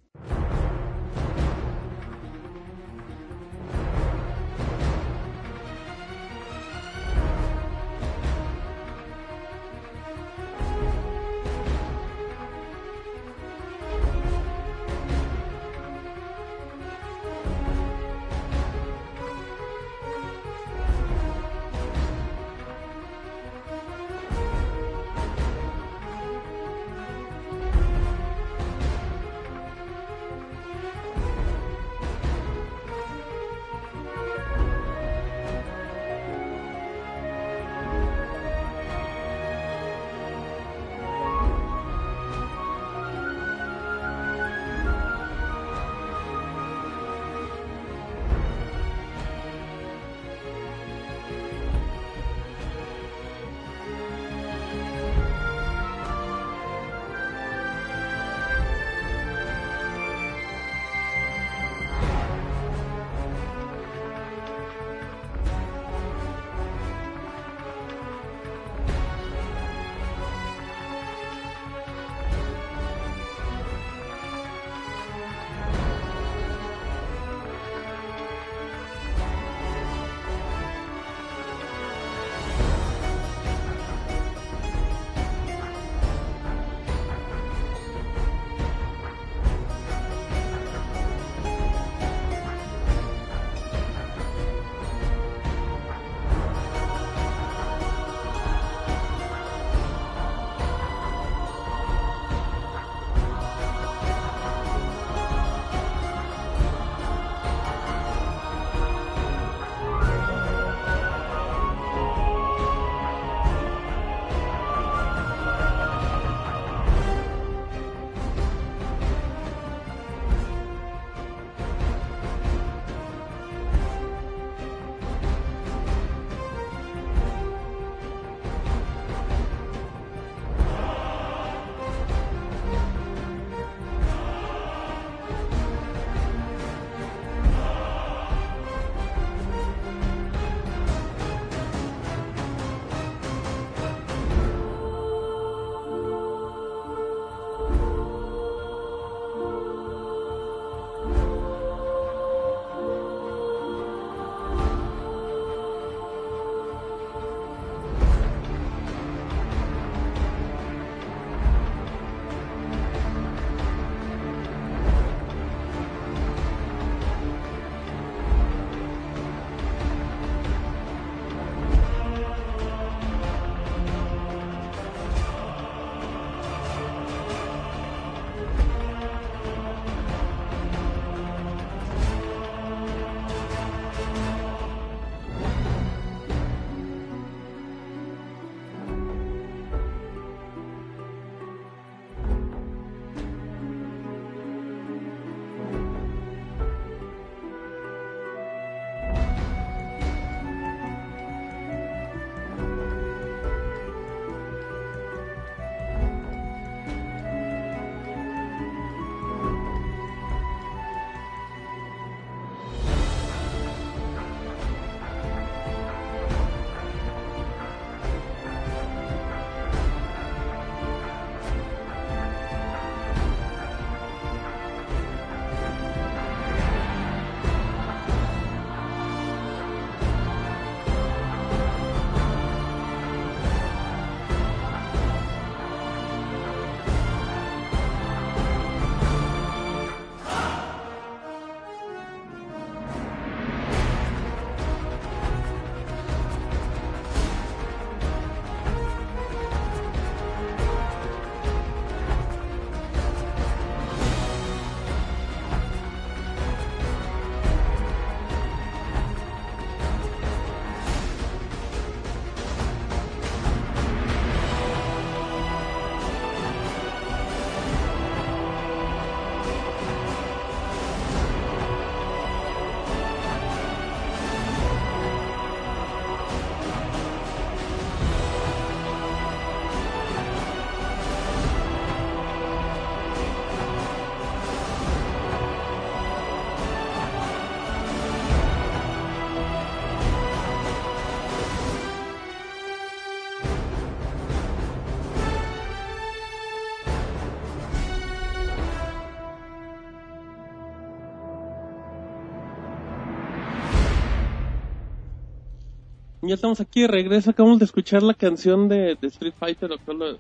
Ya estamos aquí de regreso, acabamos de escuchar la canción de, Street Fighter, los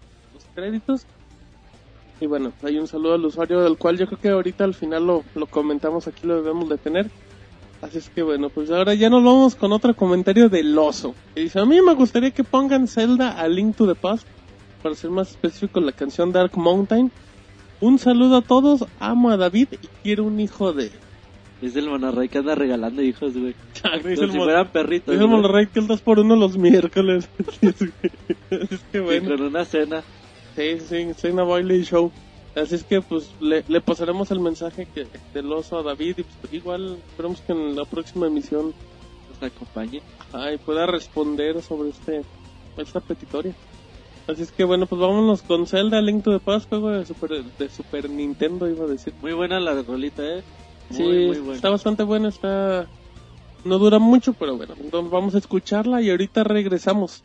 créditos. Y bueno, hay un saludo al usuario del cual yo creo que ahorita al final lo, lo comentamos aquí, lo debemos de tener. Así es que bueno, pues ahora ya nos vamos con otro comentario del oso. Que dice, a mí me gustaría que pongan Zelda a Link to the Past, para ser más específico la canción Dark Mountain. Un saludo a todos, amo a David y quiero un hijo de... Es el monorrey que anda regalando hijos, güey. Como si fueran perritos. dice el. Monterrey que el 2 por 1 los miércoles. es que Y bueno. Con una cena. Sí, sí, Cena Bailey Show. Así es que pues le, le pasaremos el mensaje que, del oso a David y pues, igual esperemos que en la próxima emisión Nos acompañe. ay, pueda responder sobre este esta petitoria. Así es que bueno, pues vámonos con Zelda Link to the Past, juego de Super, de Super Nintendo iba a decir. Muy buena la rolita, eh. Muy, sí, muy está bastante buena, está no dura mucho, pero bueno, entonces vamos a escucharla y ahorita regresamos.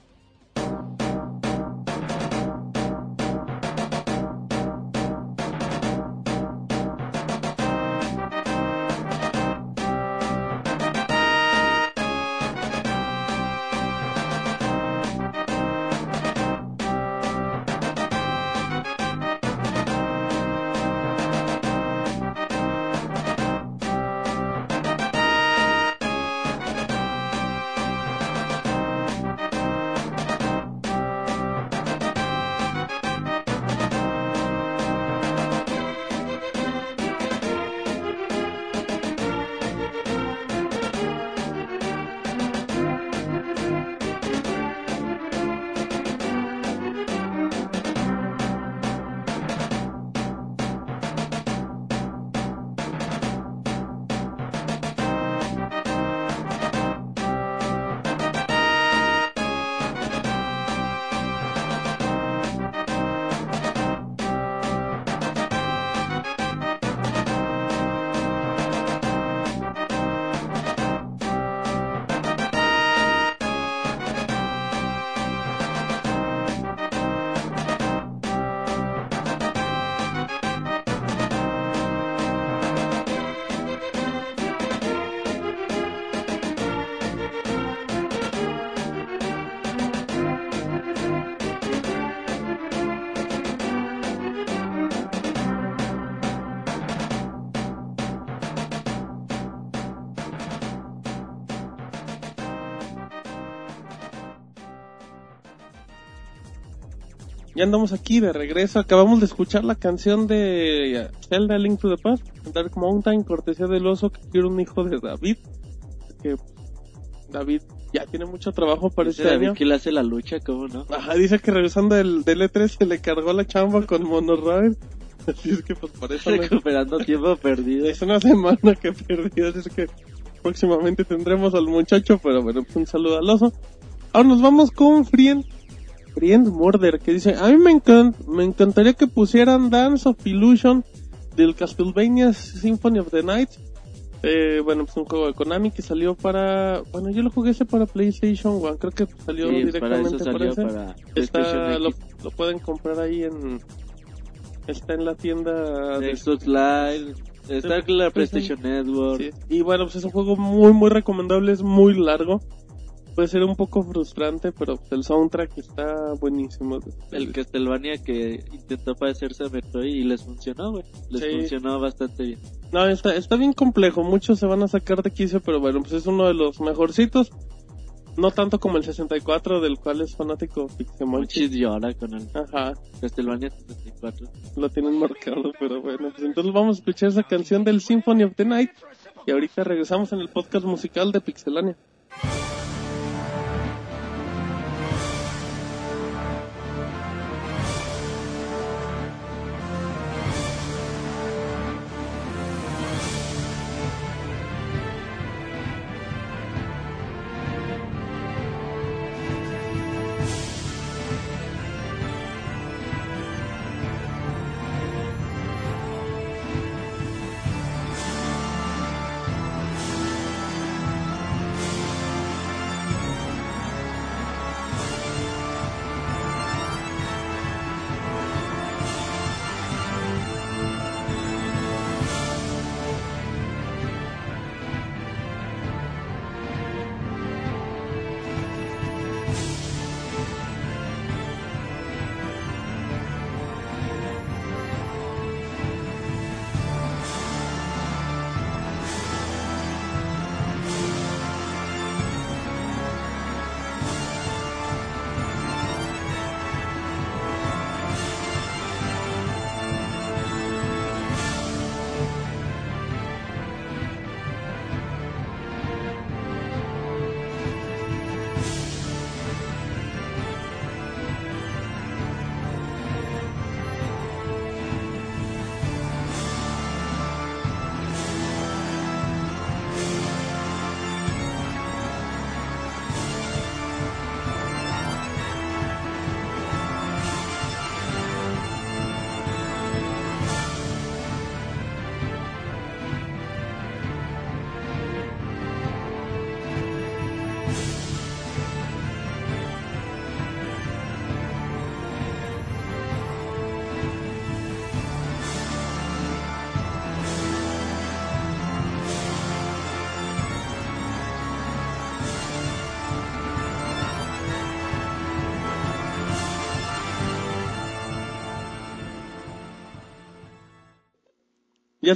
Ya andamos aquí de regreso. Acabamos de escuchar la canción de Zelda Link to the Past, Dark Mountain, cortesía del oso que quiere un hijo de David. Que David ya tiene mucho trabajo para Dice este David año. que le hace la lucha, ¿cómo no? Ajá, dice que regresando del, del E3 se le cargó la chamba con Monorail. Así es que pues por eso Recuperando tiempo perdido. es una semana que perdí, así es que próximamente tendremos al muchacho, pero bueno, pues un saludo al oso. Ahora nos vamos con Friend, Friend Murder, que dice, a mí me, encan- me encantaría que pusieran Dance of Illusion del Castlevania Symphony of the Night. Eh, bueno, pues un juego de Konami que salió para, bueno, yo lo jugué ese para PlayStation One, creo que salió Sí, para directamente eso para salió ese. para Está, lo, pueden comprar ahí en, está en la tienda de Xbox Live. Está con la PlayStation Network. Sí. Y bueno, pues es un juego muy, muy recomendable, es muy largo. Puede ser un poco frustrante, pero el soundtrack está buenísimo. El Castlevania que intentó parecerse a Metroid y les funcionó, güey. Les Sí. funcionó bastante bien. No, está, está bien complejo, muchos se van a sacar de quicio, pero bueno, pues es uno de los mejorcitos. No tanto como el 64, del cual es fanático Pixemonchis. Monchis llora con el Ajá, Castlevania 64. lo tienen marcado, pero bueno, pues entonces vamos a escuchar esa canción del Symphony of the Night. Y ahorita regresamos en el podcast musical de Pixelania.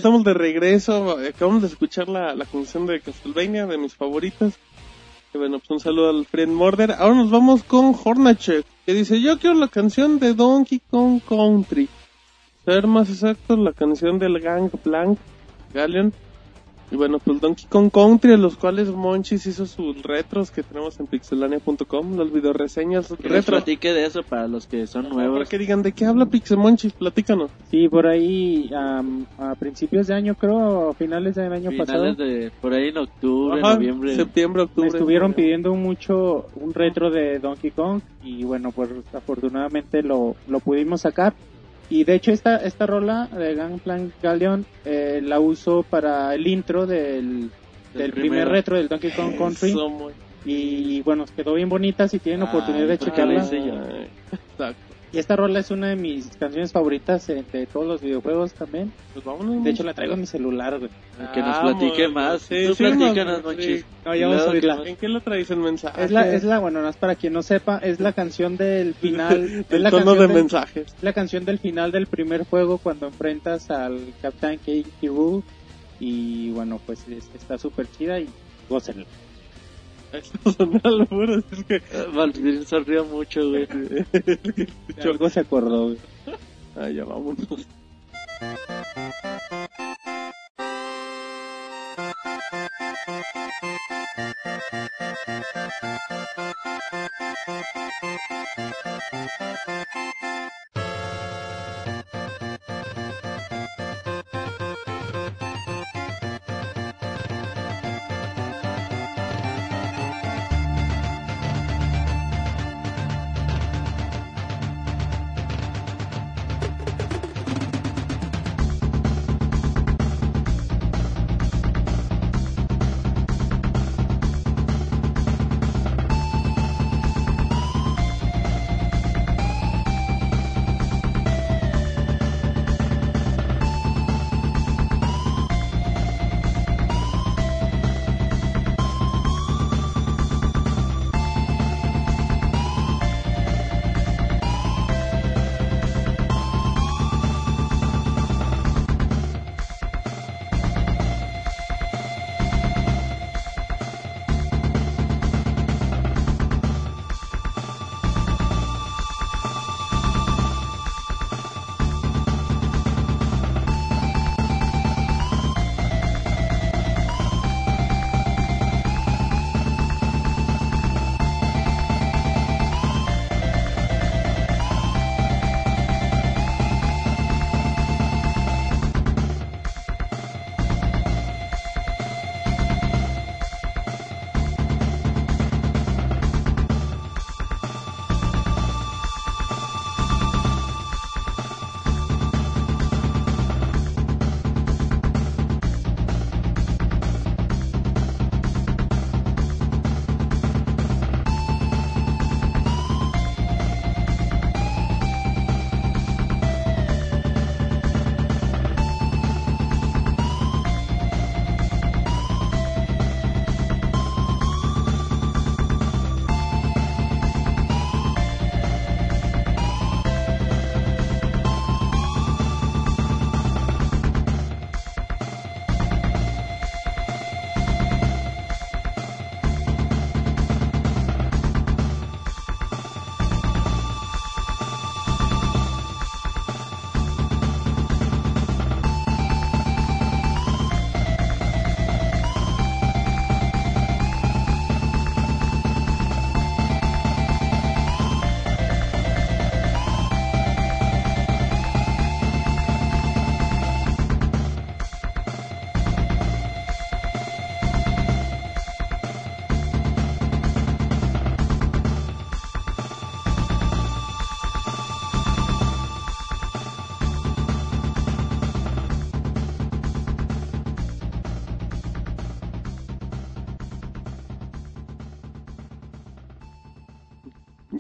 Estamos de regreso. Acabamos de escuchar la, la canción de Castlevania, de mis favoritas. Y bueno, pues un saludo al friend Murder. Ahora nos vamos con Hornacek, que dice, yo quiero la canción de Donkey Kong Country. Ser más exacto, la canción del Gang Blank, Galleon. Y bueno, pues Donkey Kong Country, en los cuales Monchis hizo sus retros que tenemos en pixelania.com, las videoreseñas Que les retro. platique de eso para los que son Para nuevos. que digan, ¿de qué habla Pixel Monchis? Platícanos. Sí, por ahí am, a principios de año, creo, a finales del año pasado, Finales de por ahí en octubre, Ajá, noviembre. septiembre, me octubre. estuvieron pidiendo mucho un retro de Donkey Kong y bueno, pues afortunadamente lo, lo pudimos sacar. Y de hecho esta, esta rola de Gangplank Galleon eh, la uso para el intro del, del primer retro del Donkey Kong Country. Muy- y bueno, quedó bien bonita si tienen Ay, oportunidad de ¿por qué la checarla. Exacto. Y esta rola es una de mis canciones favoritas eh, de todos los videojuegos también. Pues vámonos. De hecho la traigo en mi celular, güey. Que nos Vamos, platique más. sí, Tú sí, platícanos, vamos, Monchis. sí. No, ya vamos a oírla. ¿En qué lo traes el mensaje? Es la, es la, bueno, más para quien no sepa, es la canción del final. es el tono de del- mensajes. la canción del final del primer juego cuando enfrentas al Capitán K. Y bueno pues es- está súper chida y gócenla Esto son alburos, es que... Valdir sonrió mucho, güey. algo se acordó güey. Ay, ya vámonos.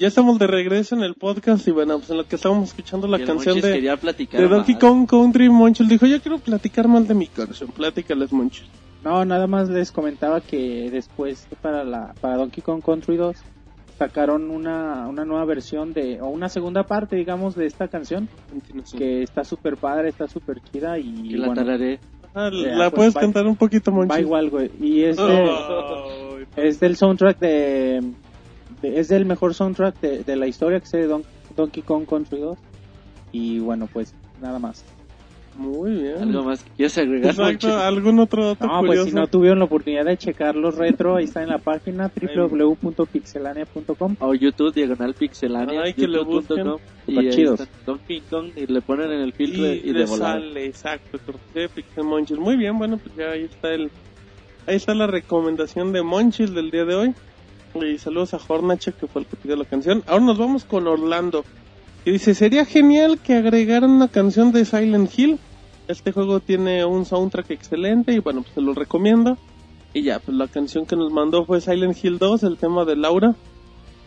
Ya estamos de regreso en el podcast y bueno, pues en lo que estábamos escuchando la canción de, Donkey más. Kong Country, Monchil dijo, yo quiero platicar mal de mi corazón, platícales Monchil. No, nada más les comentaba que después para la para Donkey Kong Country 2 sacaron una, una nueva versión de, o una segunda parte, digamos, de esta canción, que está súper padre, está súper chida y la bueno, tararé. Ah, Ya, la pues, puedes va- cantar un poquito, Monchi. va igual, güey. Y es, de- Oh. es del soundtrack de, de- es del mejor soundtrack de, de la historia que es de Don- Donkey Kong Country 2. Y bueno, pues nada más. Muy bien. ¿Algo más que quieras agregar? Exacto, algún otro dato No, curioso. pues si no tuvieron la oportunidad de checar los retro, ahí está en la página www.pixelania.com. O YouTube, diagonal pixelania. Ay, que lo youtube.com, Y chidos. Donkey Kong y le ponen en el filtro y, y, de le volar. sale, exacto, cortesía de Pixel Monchil. Muy bien, bueno, pues ya ahí está el ahí está la recomendación de Monchil del día de hoy. Y saludos a Hornache que fue el que pidió la canción. Ahora nos vamos con Orlando. Y dice, sería genial que agregaran una canción de Silent Hill. Este juego tiene un soundtrack excelente y bueno, pues se lo recomiendo. Y ya, pues la canción que nos mandó fue Silent Hill 2, el tema de Laura.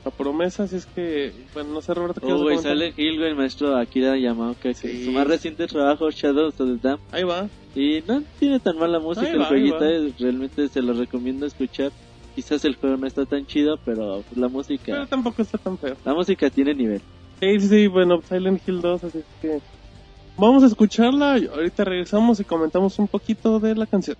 La promesa, así es que, bueno, no sé Roberto, ¿qué vas Oh, güey, sale Hill, güey, el maestro Akira Yamaoka, Sí. su más reciente trabajo, Shadows of the Dam, Ahí va. y no tiene tan mala música el va, ahí jueguito, eh, realmente se lo recomiendo escuchar. Quizás el juego no está tan chido, pero pues, la Pero música, tampoco está tan feo. la música tiene nivel. Sí, sí, sí, bueno, Silent Hill 2, así que vamos a escucharla y ahorita regresamos y comentamos un poquito de la canción.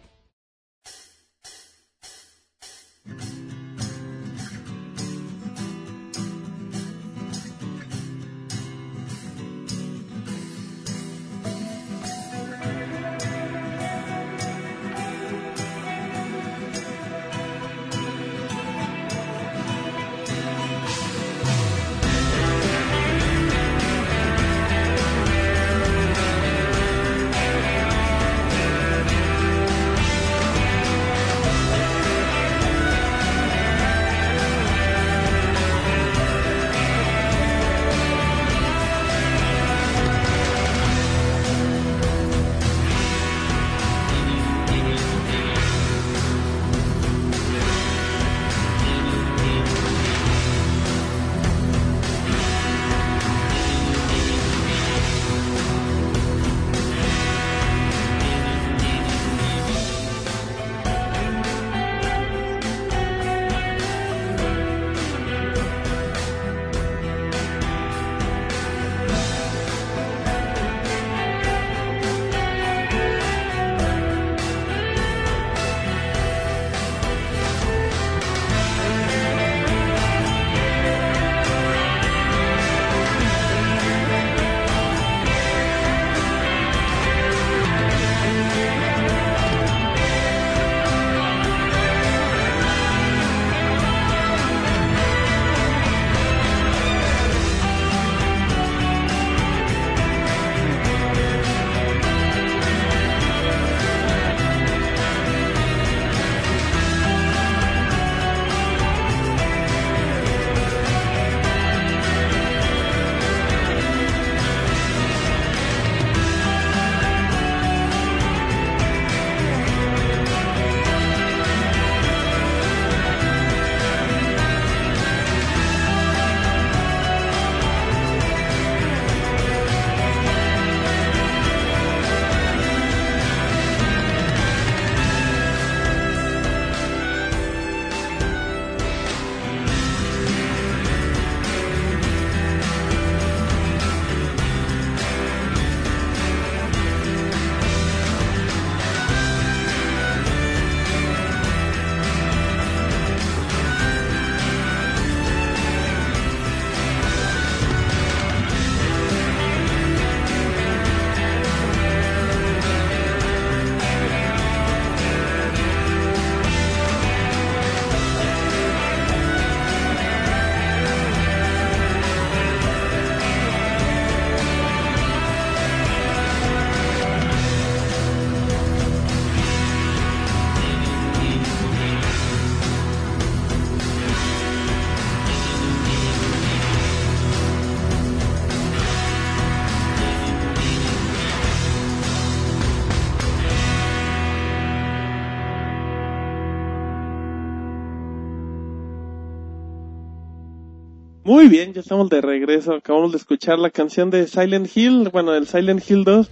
Muy bien, ya estamos de regreso. Acabamos de escuchar la canción de Silent Hill, bueno, el Silent Hill 2,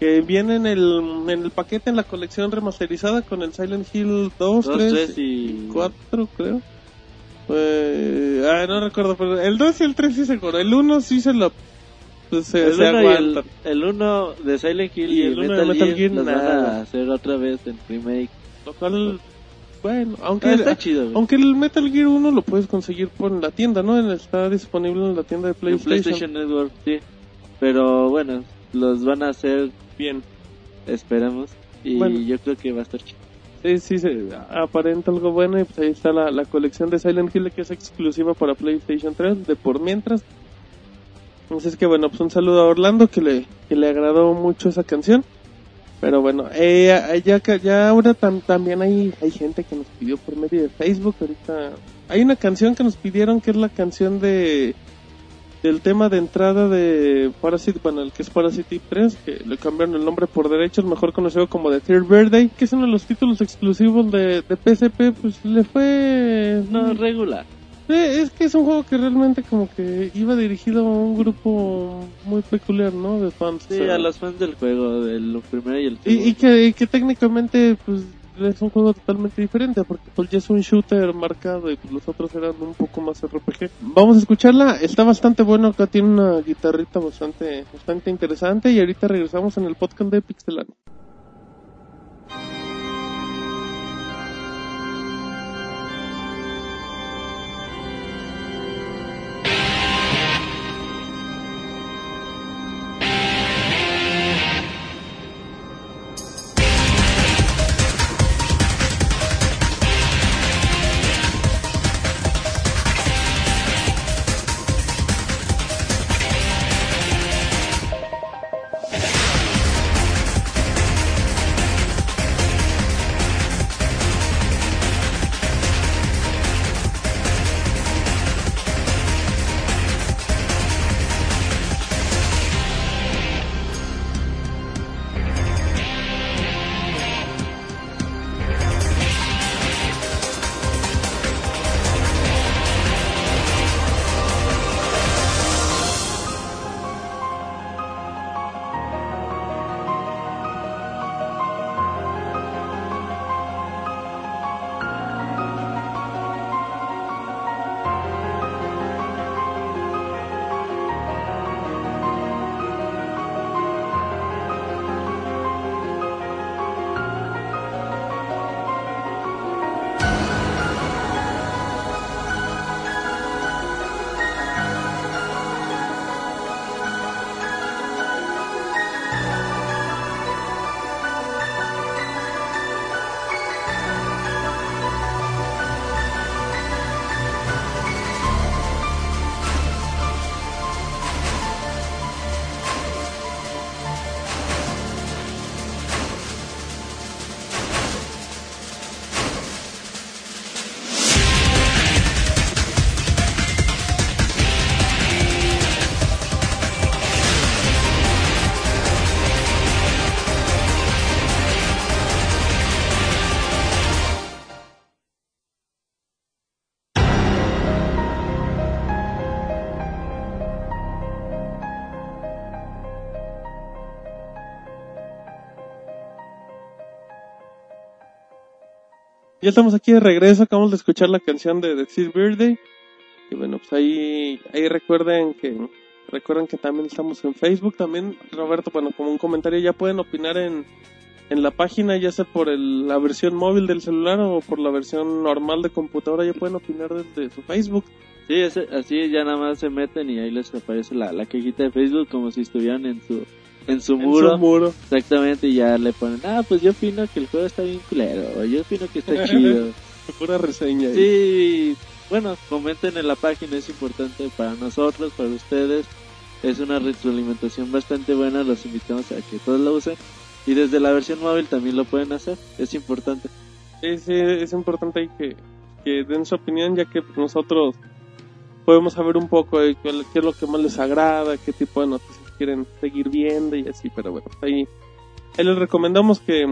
que viene en el, en el paquete, en la colección remasterizada con el Silent Hill 2, Dos, 3 tres y... 4, creo. Eh, ah, no recuerdo, pero el 2 y el 3 sí se acuerdan. El 1 sí se lo... Pues, se, El se 1 y el, aguantan. el uno de Silent Hill Y y, el el uno de Metal, Metal Gear, Gear, van nada. a hacer otra vez en remake. Lo cual, bueno, aunque, Ah, está chido, güey. aunque el Metal Gear 1 lo puedes conseguir por la tienda, ¿no? Está disponible en la tienda de En PlayStation. PlayStation Network, sí. Pero bueno, los van a hacer, Bien. esperemos. Y Bueno. yo creo que va a estar chido. Sí, sí, se aparenta algo bueno y pues ahí está la, la colección de Silent Hill que es exclusiva para PlayStation 3 de por mientras. Entonces que bueno, pues un saludo a Orlando que le, que le agradó mucho esa canción. Pero bueno, eh, ya, que- ya ahora tam- también hay, hay gente que nos pidió por medio de Facebook. Ahorita hay una canción que nos pidieron que es la canción de del tema de entrada de Parasite, bueno, el que es Parasite 3, que le cambiaron el nombre por derechos, mejor conocido como The Third Birthday, que es uno de los títulos exclusivos de, de PSP, pues le fue... No, regular. Es que es un juego que realmente como que iba dirigido a un grupo muy peculiar, ¿no? De fans. Sí, a los fans del juego, del primero y el y, y que, y que técnicamente pues es un juego totalmente diferente porque pues ya es un shooter marcado y pues, los otros eran un poco más RPG. Vamos a escucharla, está bastante bueno, acá tiene una guitarrita bastante bastante interesante y ahorita regresamos en el podcast de Pixelania. Ya estamos aquí de regreso, acabamos de escuchar la canción de The Seed Birthday. Y bueno, pues ahí, ahí recuerden que recuerden que también estamos en Facebook. También, Roberto, bueno, como un comentario, ya pueden opinar en, en la página, ya sea por el- la versión móvil del celular o por la versión normal de computadora, ya pueden opinar desde su Facebook. Sí, así ya nada más se meten y ahí les aparece la, la cajita de Facebook como si estuvieran en su en su En muro. su muro. Exactamente, y ya le ponen, ah, pues yo opino que el juego está bien culero, yo opino que está chido. Pura reseña. ahí. Sí, bueno, comenten en la página, es importante para nosotros, para ustedes. Es una retroalimentación bastante buena, los invitamos a que todos la usen. Y desde la versión móvil también lo pueden hacer, es importante. Sí, sí, es importante ahí que, que den su opinión, ya que nosotros podemos saber un poco de qué, qué es lo que más les agrada, qué tipo de noticias quieren seguir viendo y así, pero bueno, ahí, ahí les recomendamos que,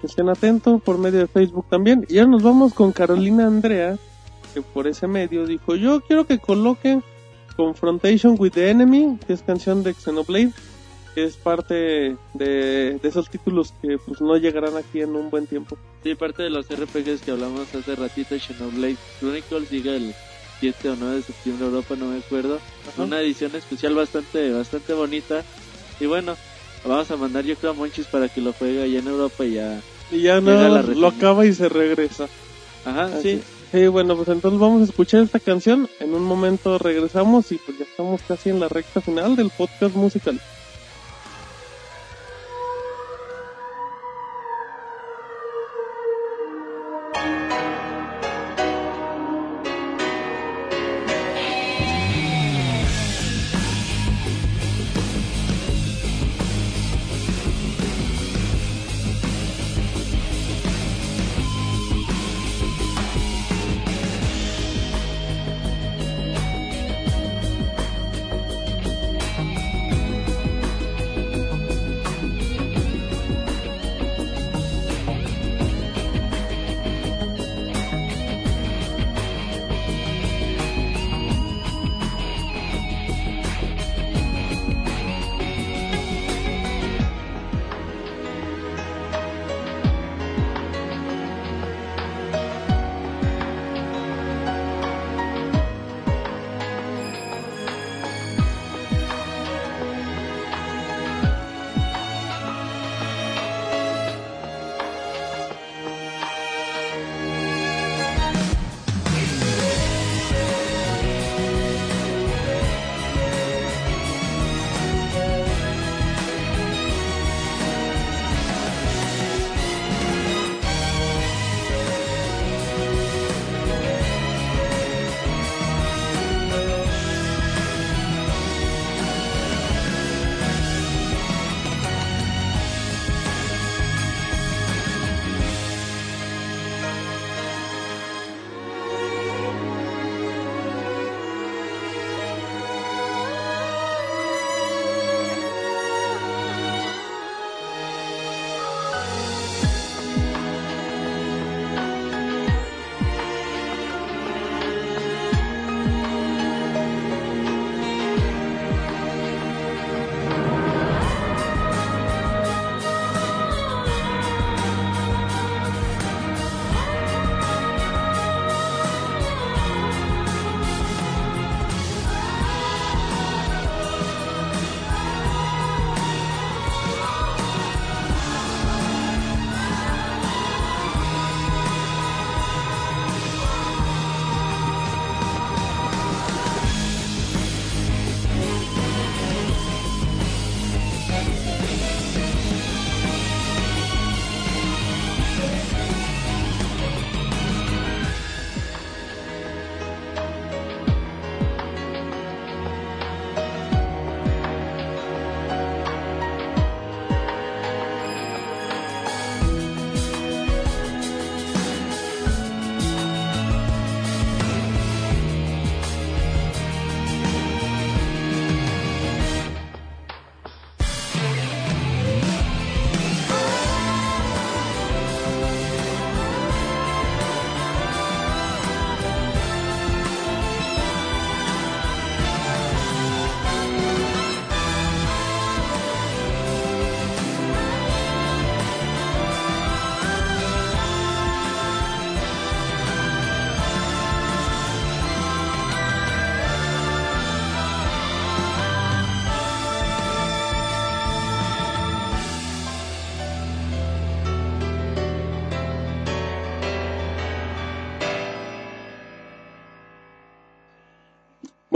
que estén atentos por medio de Facebook también. Y ahora nos vamos con Carolina Andrea, que por ese medio dijo, yo quiero que coloquen Confrontation with the Enemy, que es canción de Xenoblade, que es parte de, de esos títulos que pues no llegarán aquí en un buen tiempo. Sí, parte de los RPGs que hablamos hace ratito, Xenoblade Chronicles, el, 7 o 9 de septiembre Europa, no me acuerdo. Ajá. Una edición especial bastante bastante bonita. Y bueno, vamos a mandar yo creo a Monchis para que lo juegue allá en Europa y ya. Y ya más lo acaba y se regresa. Ajá, Así. sí. Sí, bueno, pues entonces vamos a escuchar esta canción. En un momento regresamos y pues ya estamos casi en la recta final del podcast musical.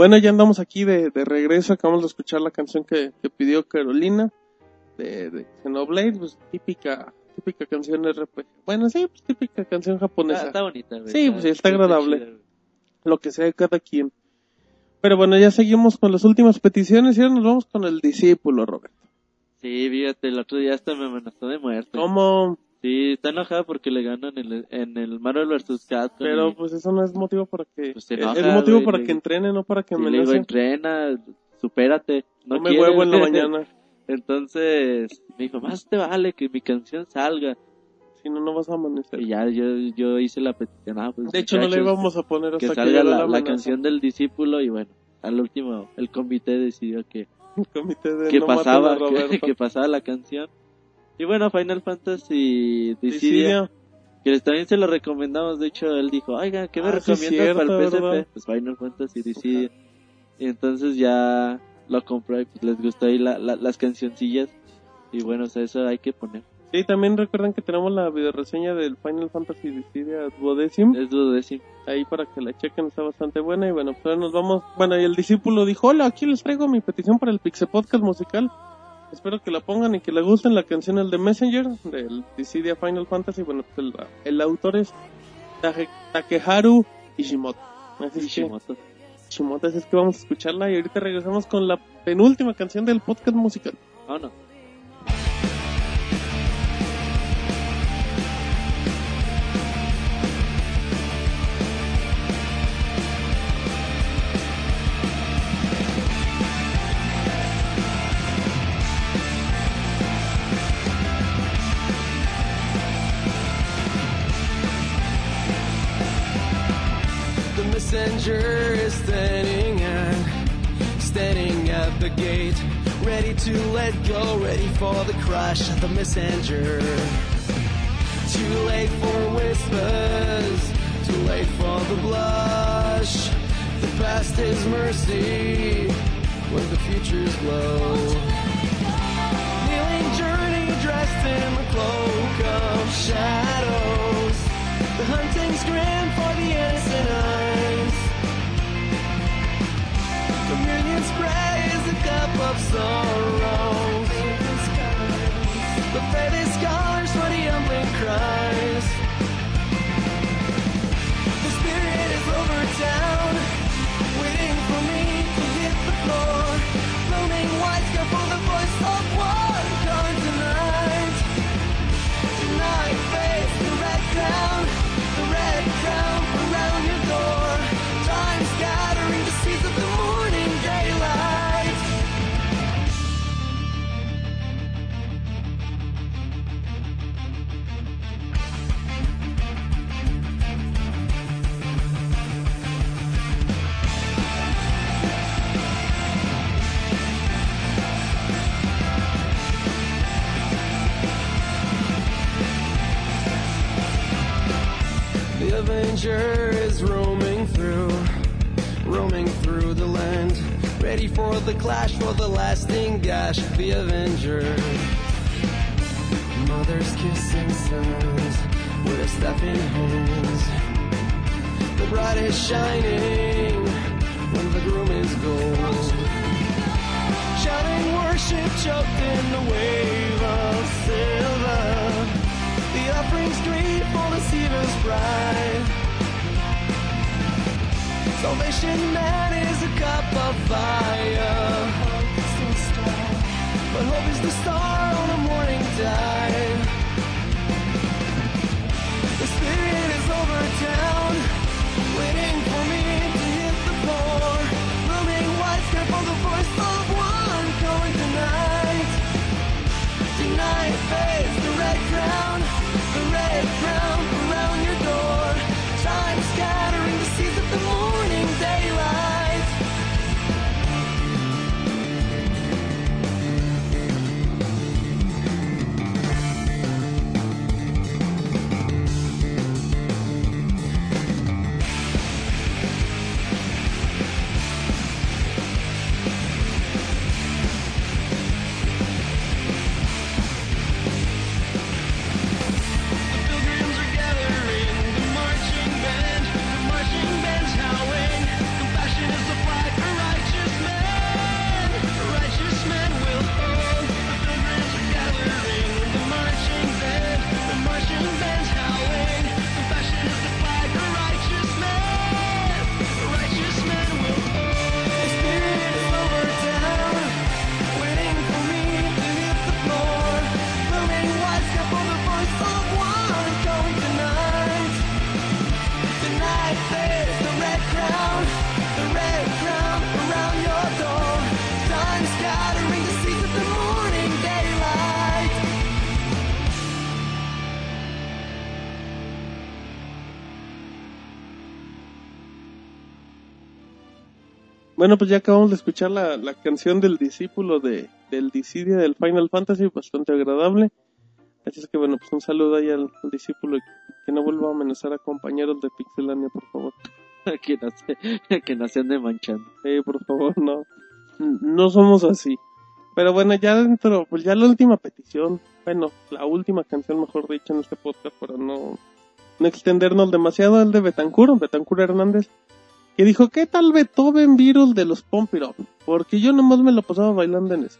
Bueno, ya andamos aquí de, de regreso. Acabamos de escuchar la canción que, que pidió Carolina de, de Xenoblade, pues típica, típica canción RPG. Bueno, sí, pues típica canción japonesa. está bonita, güey. Sí, pues sí, está agradable. Lo que sea de cada quien. Pero bueno, ya seguimos con las últimas peticiones y ahora nos vamos con el discípulo, Roberto. Sí, fíjate, el otro día hasta me amenazó de muerte. ¿Cómo? Sí, está enojada porque le ganan en el, en el Marvel vs. Capcom. Pero y- pues eso no es motivo para que... Pues se es motivo güey, para le- que entrene, no para que le digo, entrena, supérate. No, No me huevo en la mañana. Entonces, me dijo, más te vale que mi canción salga. Si no, no vas a amanecer. Y ya yo, yo hice la petición. ah, pues, De hecho, no le íbamos a poner hasta que que, salga la, la canción del discípulo y bueno, al último el comité decidió que, El comité de que no pasaba que pasaba la canción. Y bueno, Final Fantasy Dissidia. Que también se lo recomendamos, de hecho él dijo, oiga, ¿qué me Ah, sí, recomiendas para el PSP? Pues Final Fantasy Dissidia. Y entonces ya lo compró y pues les gustó ahí la, la- las cancioncillas. Y bueno, o sea, eso hay que poner. Sí, también recuerden que tenemos la videoreseña del Final Fantasy Dissidia Duodecim. Es duodécimo. Ahí para que la chequen, está bastante buena. Y bueno, pues ahora nos vamos. Bueno, y el discípulo dijo: Hola, aquí les traigo mi petición para el Pixel Podcast musical. Espero que la pongan y que le gusten. La canción es de Messenger, del Dissidia Final Fantasy. Bueno, pues el, el autor es Take- Takeharu Ishimoto. Así que, Ishimoto. Ishimoto, así es que vamos a escucharla. Y ahorita regresamos con la penúltima canción del podcast musical. Vámonos. The for the crash of the messenger. Too late for whispers, too late for the blush. The past is mercy when the future's glow. Kneeling journey dressed in the cloak of shadows. The hunting's grin for the innocent eyes. Communion sprays a cup of sorrow. The faith is scholars for the humbling cries. The Avenger is roaming through, roaming through the land, ready for the clash, for the lasting gash. The Avenger, mothers kissing sons with a staff in hands. The bride is shining when the groom is gold. Shouting worship choked in the wave of silver. Offering's greed for the Seaver's bride. Salvation man is a cup of fire. But hope is the star on a morning tide. The spirit is over town, Bueno, pues ya acabamos de escuchar la, la canción del discípulo de, del Dissidia del Final Fantasy, bastante agradable. Así es que bueno, pues un saludo ahí al, al discípulo Que no vuelva a amenazar a compañeros de Pixelania, por favor. que, no se, que no se ande manchando. Sí, por favor, no. No somos así. Pero bueno, ya dentro, pues ya la última petición. Bueno, la última canción, mejor dicho, en este podcast, para no, no extendernos demasiado, el de Betancur, Betancur Hernández, que dijo, ¿qué tal Beethoven Virus de los Up? Porque yo nomás me lo pasaba bailando en eso.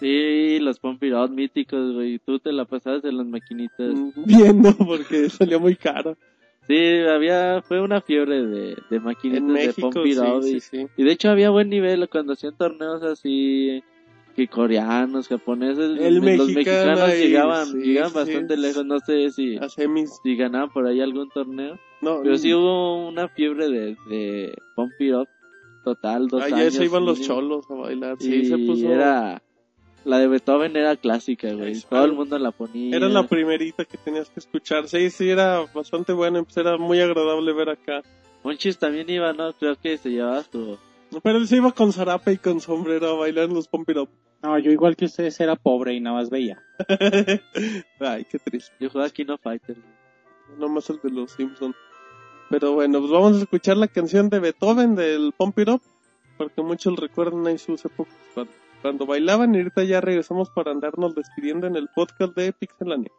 Sí, los Up míticos, güey. Tú te la pasabas en las maquinitas. Mm, Viendo, porque salía muy caro. Sí, había, fue una fiebre de, de maquinitas En de México, Pump It sí, Up sí, y, sí. y de hecho había buen nivel cuando hacían torneos así que coreanos, japoneses, El los mexicano mexicanos ahí, llegaban, sí, llegaban sí. bastante lejos, no sé si, si ganaban por ahí algún torneo, No, pero sí hubo una fiebre de, de Pump It Up total, dos Allá años. se iban los mínimo. cholos a bailar. Sí, y se puso. era, la de Beethoven era clásica, güey, Eso. todo el mundo la ponía. Era la primerita que tenías que escuchar. Sí, sí, era bastante bueno. Pues era muy agradable ver acá. Monchis también iba, ¿no? Creo que se llevaba su... Pero él se iba con zarape y con sombrero a bailar en los Pump It Up. No, yo igual que ustedes era pobre y nada más veía. Ay, qué triste. Yo jugaba Kino Fighter. No más el de los Simpsons. Pero bueno, pues vamos a escuchar la canción de Beethoven del Pump It Up. Porque muchos recuerdan ahí sus épocas cuando, cuando bailaban. Y ahorita ya regresamos para andarnos despidiendo en el podcast de Pixelania.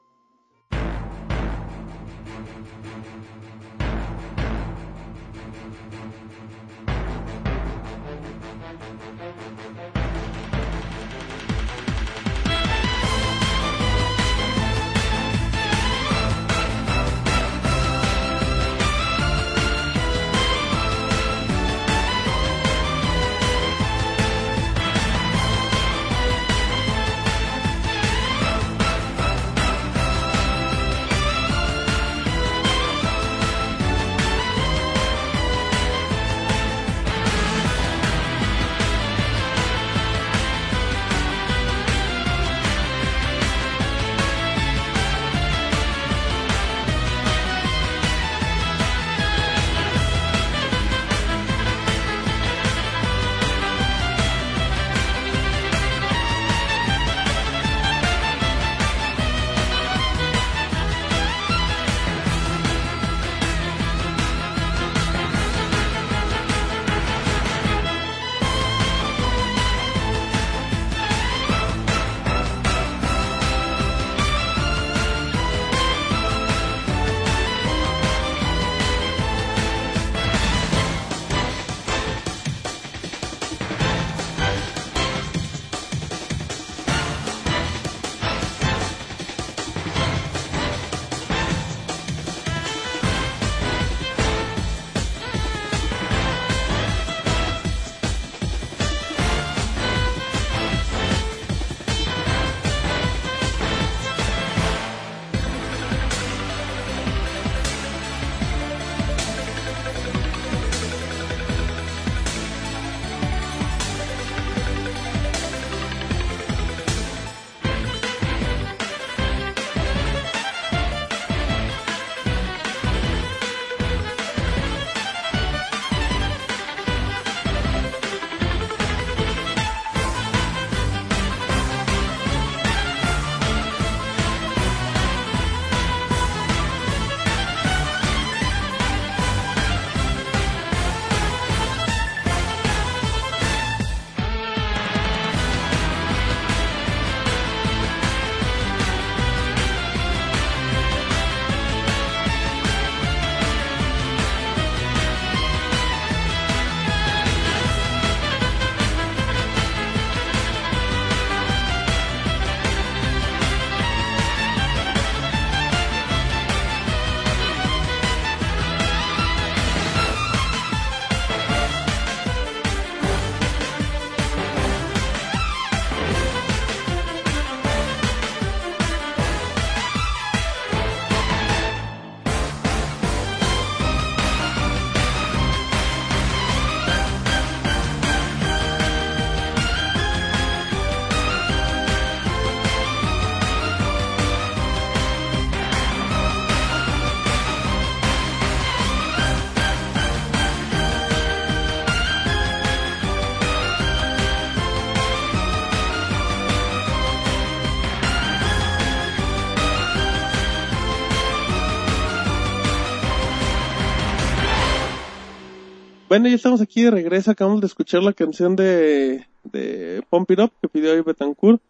Bueno, ya estamos aquí de regreso. Acabamos de escuchar la canción de, de Pump It Up que pidió ahí Betancourt.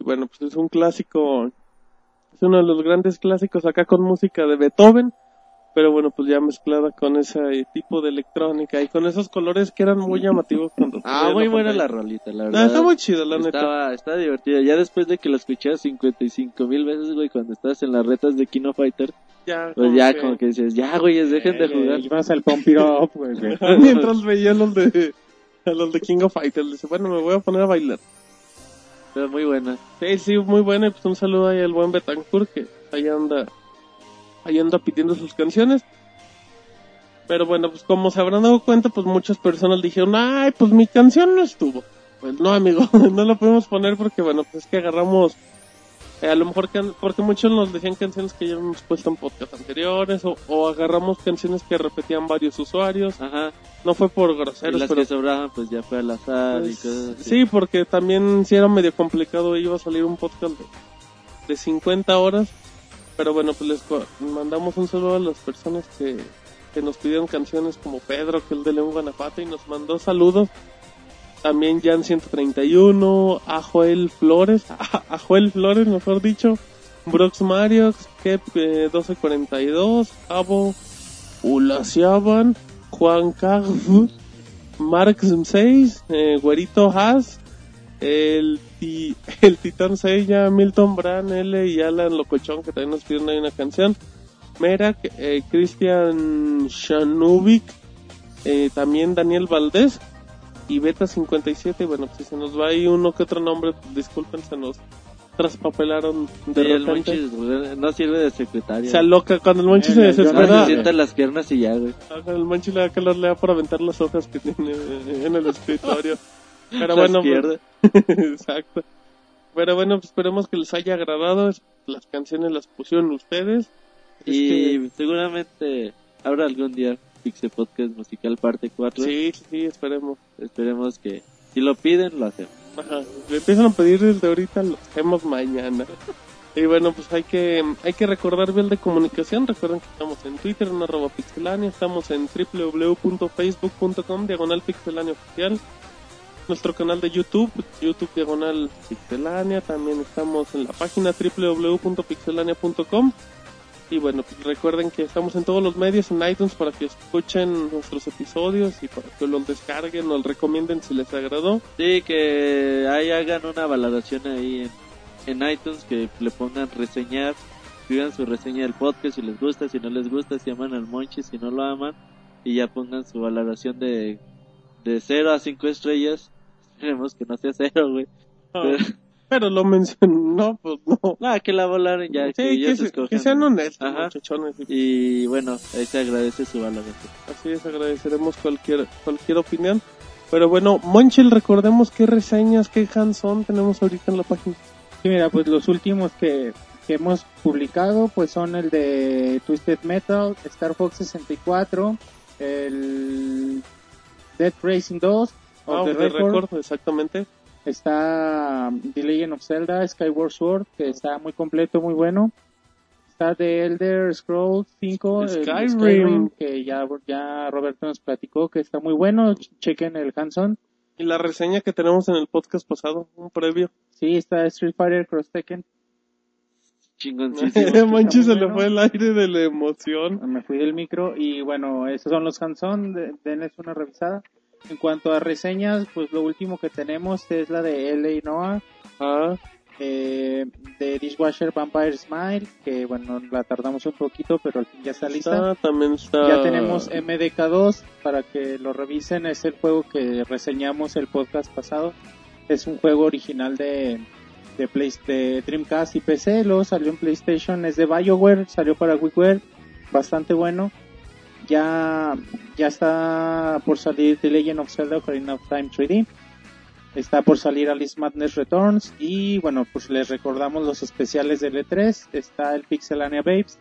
Y bueno, pues es un clásico, es uno de los grandes clásicos acá con música de Beethoven. Pero bueno, pues ya mezclada con ese tipo de electrónica y con esos colores que eran muy llamativos cuando... Ah, muy la buena la rolita, la No, verdad. está muy chido, la neta. Estaba, estaba divertida. Ya después de que lo escuché 55 mil veces, güey, cuando estás en las retas de Kino Fighter, Ya, pues ya que- como que dices, ya, güeyes, dejen de Eh, jugar. Ibas al Pump It Up, güey. Mientras veía los de, a los de King of Fighters, dice, bueno, me voy a poner a bailar. Pero muy buena. Sí, sí, muy buena. Y pues un saludo ahí al buen Betancourt que ahí anda, ahí anda pidiendo sus canciones. Pero bueno, pues como se habrán dado cuenta, pues muchas personas dijeron, ay, pues mi canción no estuvo. Pues no, amigo, no la podemos poner porque, bueno, pues es que agarramos, eh, a lo mejor, can- porque muchos nos decían canciones que ya hemos puesto en podcast anteriores, o, o agarramos canciones que repetían varios usuarios. Ajá. No fue por Y groseros, las pero que sobraban, pues ya fue al azar y pues, cosas así. sí, porque también si era medio complicado, iba a salir un podcast de, de 50 horas. Pero bueno, pues les mandamos un saludo a las personas que, que nos pidieron canciones como Pedro, que es de León Guanajuato, y nos mandó saludos. También Jan 131, a Joel Flores, a, a Joel Flores, mejor dicho, Brox Mario, Kep eh, 1242, Abo, Ulaciaban, Juan Carlos, Marx 6, eh, Güerito Haas, el, ti- el Titán Seiya, Milton Brand, L y Alan Locochón, que también nos pidieron una canción. Merak, eh, Cristian Shanubik, eh, también Daniel Valdés y Beta 57. Bueno, pues si se nos va ahí uno que otro nombre, disculpen, se nos traspapelaron de Sí, el repente. Monchis no sirve de secretario. Se aloca, cuando el Monchi Eh, se desespera, se sienta en las piernas y ya, güey. Ajá, el manchi le da calor, le da por aventar las hojas que tiene en el escritorio. Pero Las bueno, pierde. pues, exacto. Pero bueno, pues esperemos que les haya agradado. Las canciones las pusieron ustedes. Y Este, seguramente habrá algún día Pixel Podcast Musical Parte 4. sí, sí, esperemos. Esperemos que si lo piden, lo hacemos. Ajá. Le empiezan a pedir desde ahorita, lo hacemos mañana. Y bueno, pues hay que, hay que recordar bien de comunicación. Recuerden que estamos en Twitter, en arroba pixelania. Estamos en www.facebook.com, diagonal pixelania oficial. Nuestro canal de YouTube, YouTube diagonal pixelania. También estamos en la página www.pixelania.com. Y bueno, pues recuerden que estamos en todos los medios, en iTunes, para que escuchen nuestros episodios y para que los descarguen o los recomienden si les agradó. Sí, que ahí hagan una valoración ahí en, en iTunes, que le pongan reseñar, escriban su reseña del podcast si les gusta, si no les gusta, si aman al Monchi, si no lo aman, y ya pongan su valoración de, de 0 a 5 estrellas. Esperemos que no sea cero, güey. Ah, Pero lo mencionó, pues no. Nada, que la volaron ya, Sí, que que, ellos se- que sean honestos, Ajá. muchachones. Y bueno, ahí se agradece su valoración. Así es, agradeceremos cualquier, cualquier opinión. Pero bueno, Monchil, recordemos qué reseñas, qué hands-on tenemos ahorita en la página. Sí, mira, pues los últimos que, que hemos publicado pues son el de Twisted Metal, Star Fox 64, el Dead Racing 2, Ah, of the de Record, récord, exactamente. Está The Legend of Zelda, Skyward Sword, que está muy completo, muy bueno. Está The Elder Scrolls 5, el Skyrim. que ya, ya Roberto nos platicó que está muy bueno. Ch- Chequen el hands-on. Y la reseña que tenemos en el podcast pasado, un previo. Sí, está Street Fighter Cross Tekken. Chingoncísimo. Monchil se muy le fue el aire de la emoción. me fui del micro y bueno, esos son los hands-on, de- denles una revisada. En cuanto a reseñas, pues lo último que tenemos es la de LA Noah, Ah, eh, de Dishwasher Vampire Smile, que bueno, la tardamos un poquito, pero al fin ya está lista. está, también está. Ya tenemos MDK2 para que lo revisen, es el juego que reseñamos el podcast pasado. Es un juego original de, de, Play, de Dreamcast y PC, luego salió en PlayStation, es de BioWare, salió para WiiWare, bastante bueno. Ya, ya está por salir The Legend of Zelda Ocarina of Time 3D. Está por salir Alice Madness Returns y bueno, pues les recordamos los especiales del E3. Está el Pixelania Babes,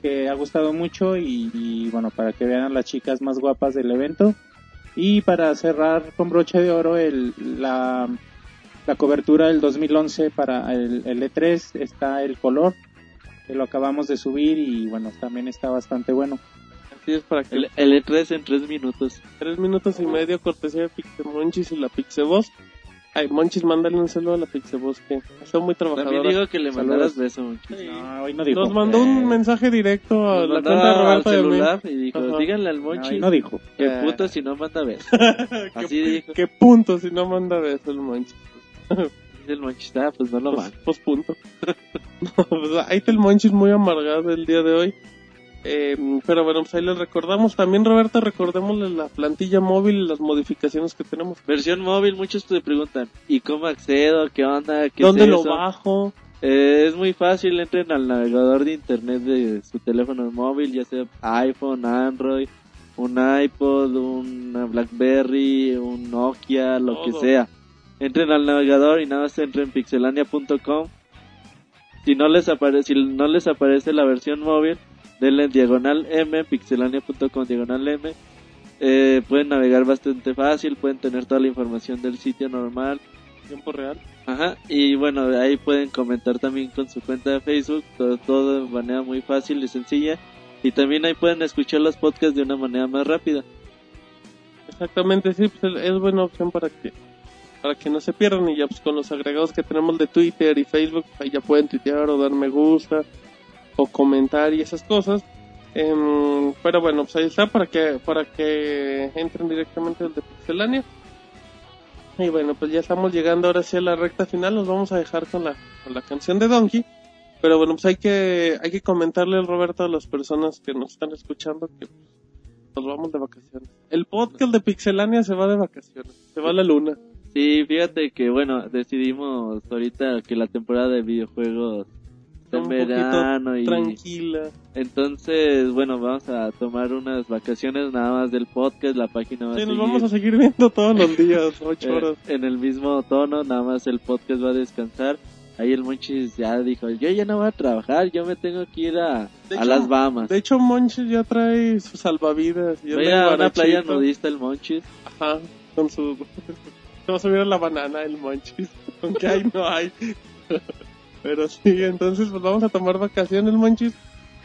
que ha gustado mucho y, bueno, para que vean las chicas más guapas del evento. Y para cerrar con broche de oro el, la, la cobertura del 2011 para el, el E3 está el color, que lo acabamos de subir y bueno, también está bastante bueno. Para que El, el E3 en tres minutos. tres minutos y medio cortesía de Pixemonchis y la Pixeboss. Ay, Monchis, mándale un saludo a la Pixeboss que está muy También trabajadora. digo que le Saludos. mandaras beso, Monchis. No, hoy no dijo. Nos mandó un mensaje directo a Nos la mandó cuenta de al Roberto de mí. celular y dijo, Ajá. díganle al No, Monchis hoy no dijo. que Eh. puto si no manda beso. Así ¿Qué, dijo. qué punto si no manda beso el Monchis? El Monchis, ah, pues no lo Pues, manda. pues punto. No, pues, ahí está el Monchis muy amargado el día de hoy. Eh, pero bueno, pues ahí les recordamos. También, Roberto, recordémosle la plantilla móvil y las modificaciones que tenemos. Versión móvil, muchos te preguntan, ¿y cómo accedo? ¿Qué onda? ¿Qué ¿Dónde es lo eso? bajo? Eh, es muy fácil, entren al navegador de internet de su teléfono móvil, ya sea iPhone, Android, un iPod, una Blackberry, un Nokia, lo que sea. Entren al navegador y nada más entren en pixelania.com. Si no les aparece, si no les aparece la versión móvil, denle en diagonal M, pixelania.com diagonal M. Eh, pueden navegar bastante fácil, pueden tener toda la información del sitio normal. Tiempo real. Ajá, y bueno, ahí pueden comentar también con su cuenta de Facebook, todo, todo de manera muy fácil y sencilla. Y también ahí pueden escuchar los podcasts de una manera más rápida. Exactamente, sí, pues es buena opción para que para que no se pierdan y ya pues con los agregados que tenemos de Twitter y Facebook, ahí ya pueden tuitear o dar me gusta o comentar y esas cosas. Em, pero bueno, pues ahí está para que para que entren directamente al de Pixelania. Y bueno, pues ya estamos llegando ahora sí a la recta final, nos vamos a dejar con la, con la canción de Donkey. Pero bueno, pues hay que, hay que comentarle al Roberto a las personas que nos están escuchando que nos vamos de vacaciones. El podcast de Pixelania se va de vacaciones, se va a la luna. Sí, fíjate que bueno, decidimos ahorita que la temporada de videojuegos en Un verano y Tranquila. entonces, bueno, vamos a tomar unas vacaciones nada más del podcast, la página va Sí, a nos seguir vamos a seguir viendo todos los días, ocho eh, horas. en el mismo tono, nada más el podcast va a descansar. Ahí el Monchis ya dijo, yo ya no voy a trabajar, yo me tengo que ir a, a hecho, las Bahamas. De hecho, Monchis ya trae sus salvavidas. Y Voy anda a una playa nudista el Monchis. Ajá, con su... Se va a subir a la banana el Monchis, aunque ahí no hay. Pero sí, entonces pues vamos a tomar vacaciones Monchis.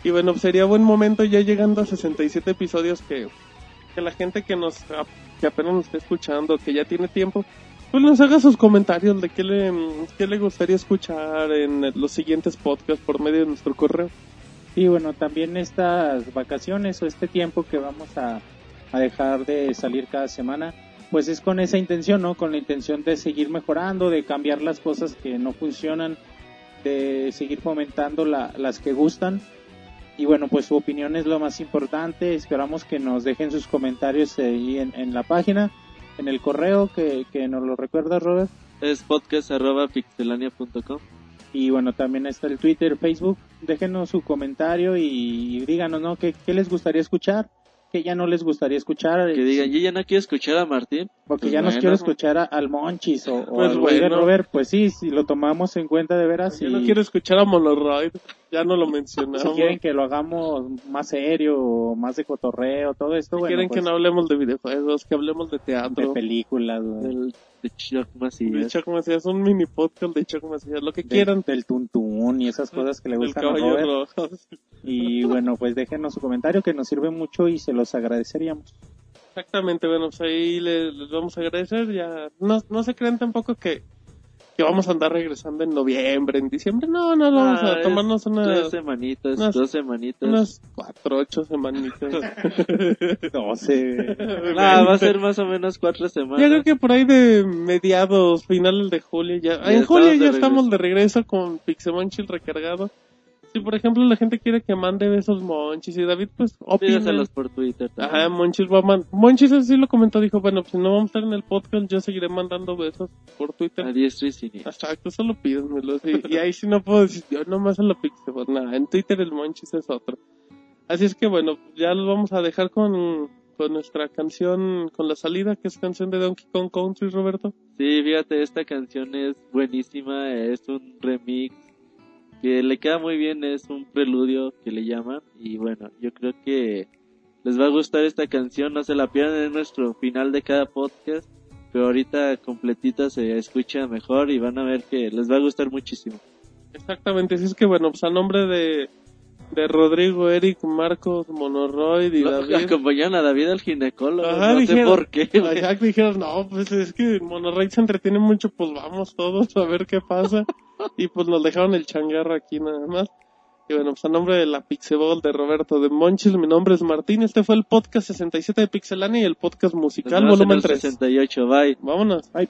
Y bueno, sería buen momento ya llegando a 67 episodios que, que la gente que nos que apenas nos está escuchando, que ya tiene tiempo, pues nos haga sus comentarios de qué le, qué le gustaría escuchar en los siguientes podcasts por medio de nuestro correo. Y bueno, también estas vacaciones o este tiempo que vamos a, a dejar de salir cada semana, pues es con esa intención, ¿no? Con la intención de seguir mejorando, de cambiar las cosas que no funcionan, de seguir fomentando la- las que gustan. Y bueno, pues su opinión es lo más importante. Esperamos que nos dejen sus comentarios ahí en, en la página, en el correo que, que nos lo recuerda, Robert. Es podcast arroba pixelania.com. Y bueno, también está el Twitter, Facebook. Déjenos su comentario y, díganos, ¿no? ¿Qué, qué les gustaría escuchar? ¿Qué ya no les gustaría escuchar? Que digan, yo ya no quiero escuchar a Martín. Porque Pues ya nos bueno. quiero escuchar a- al Monchis o, o Pues al de bueno. Robert. Pues sí, si lo tomamos en cuenta de veras. Yo y no quiero escuchar a Monoroid, ya no lo si mencionamos. quieren que lo hagamos más serio o más de cotorreo, todo esto, Si bueno, quieren pues, que no hablemos de videojuegos, que hablemos de de teatro. películas, güey. De Chuck De Macías. Chuck Macías, un mini podcast de Chuck Macías, lo que quieran. del tuntún y esas cosas que le gustan a Robert. rojo. Y bueno, pues déjenos su comentario que nos sirve mucho y se los agradeceríamos. Exactamente, bueno, pues ahí les, les vamos a agradecer. Ya no, no se crean tampoco que, que vamos a andar regresando en noviembre, en diciembre. No, no, vamos Ah, a es tomarnos Tres unas, semanitas, unas- dos semanitas. unas cuatro, ocho semanitas. 12. Ah, va a ser más o menos cuatro Yo semanas. creo que por ahí de mediados, finales de julio ya. Ya en julio estamos de ya estamos de regreso con Pixemonchis recargado. Si por ejemplo la gente quiere que mande besos Monchis y David, pues opinen. Pídaselos por Twitter. también. Ajá, Monchis va a man- Monchis así lo comentó, dijo, bueno, pues si no vamos a estar en el podcast, yo seguiré mandando besos por Twitter. A diestro y siniestro. Exacto, solo. Y, y ahí sí no puedo decir, yo nomás en la Pixel, nada, en Twitter el Monchis es otro. Así es que bueno, ya los vamos a dejar con, con nuestra canción, con la salida, que es canción de Donkey Kong Country, Roberto. Sí, fíjate, esta canción es buenísima, es un remix que le queda muy bien, es un preludio que le llaman y bueno, yo creo que les va a gustar esta canción, no se la pierdan en nuestro final de cada podcast, pero ahorita completita se escucha mejor y van a ver que les va a gustar muchísimo. Exactamente, así es que bueno, pues a nombre de, de Rodrigo, Eric, Marcos, Monoroid y David. Acompañaron a David al ginecólogo. Ajá, no sé dijeron- por qué. Ajá, dijeron, no, pues es que Monoroid se entretiene mucho, pues vamos todos a ver qué pasa. y pues nos dejaron el changarro aquí nada más. Y bueno, pues a nombre de la Pixeball de Roberto de Monchis, mi nombre es Martín. Este fue el podcast 67 de Pixelania y el podcast musical volumen el 3. 68, bye. Vámonos. Bye.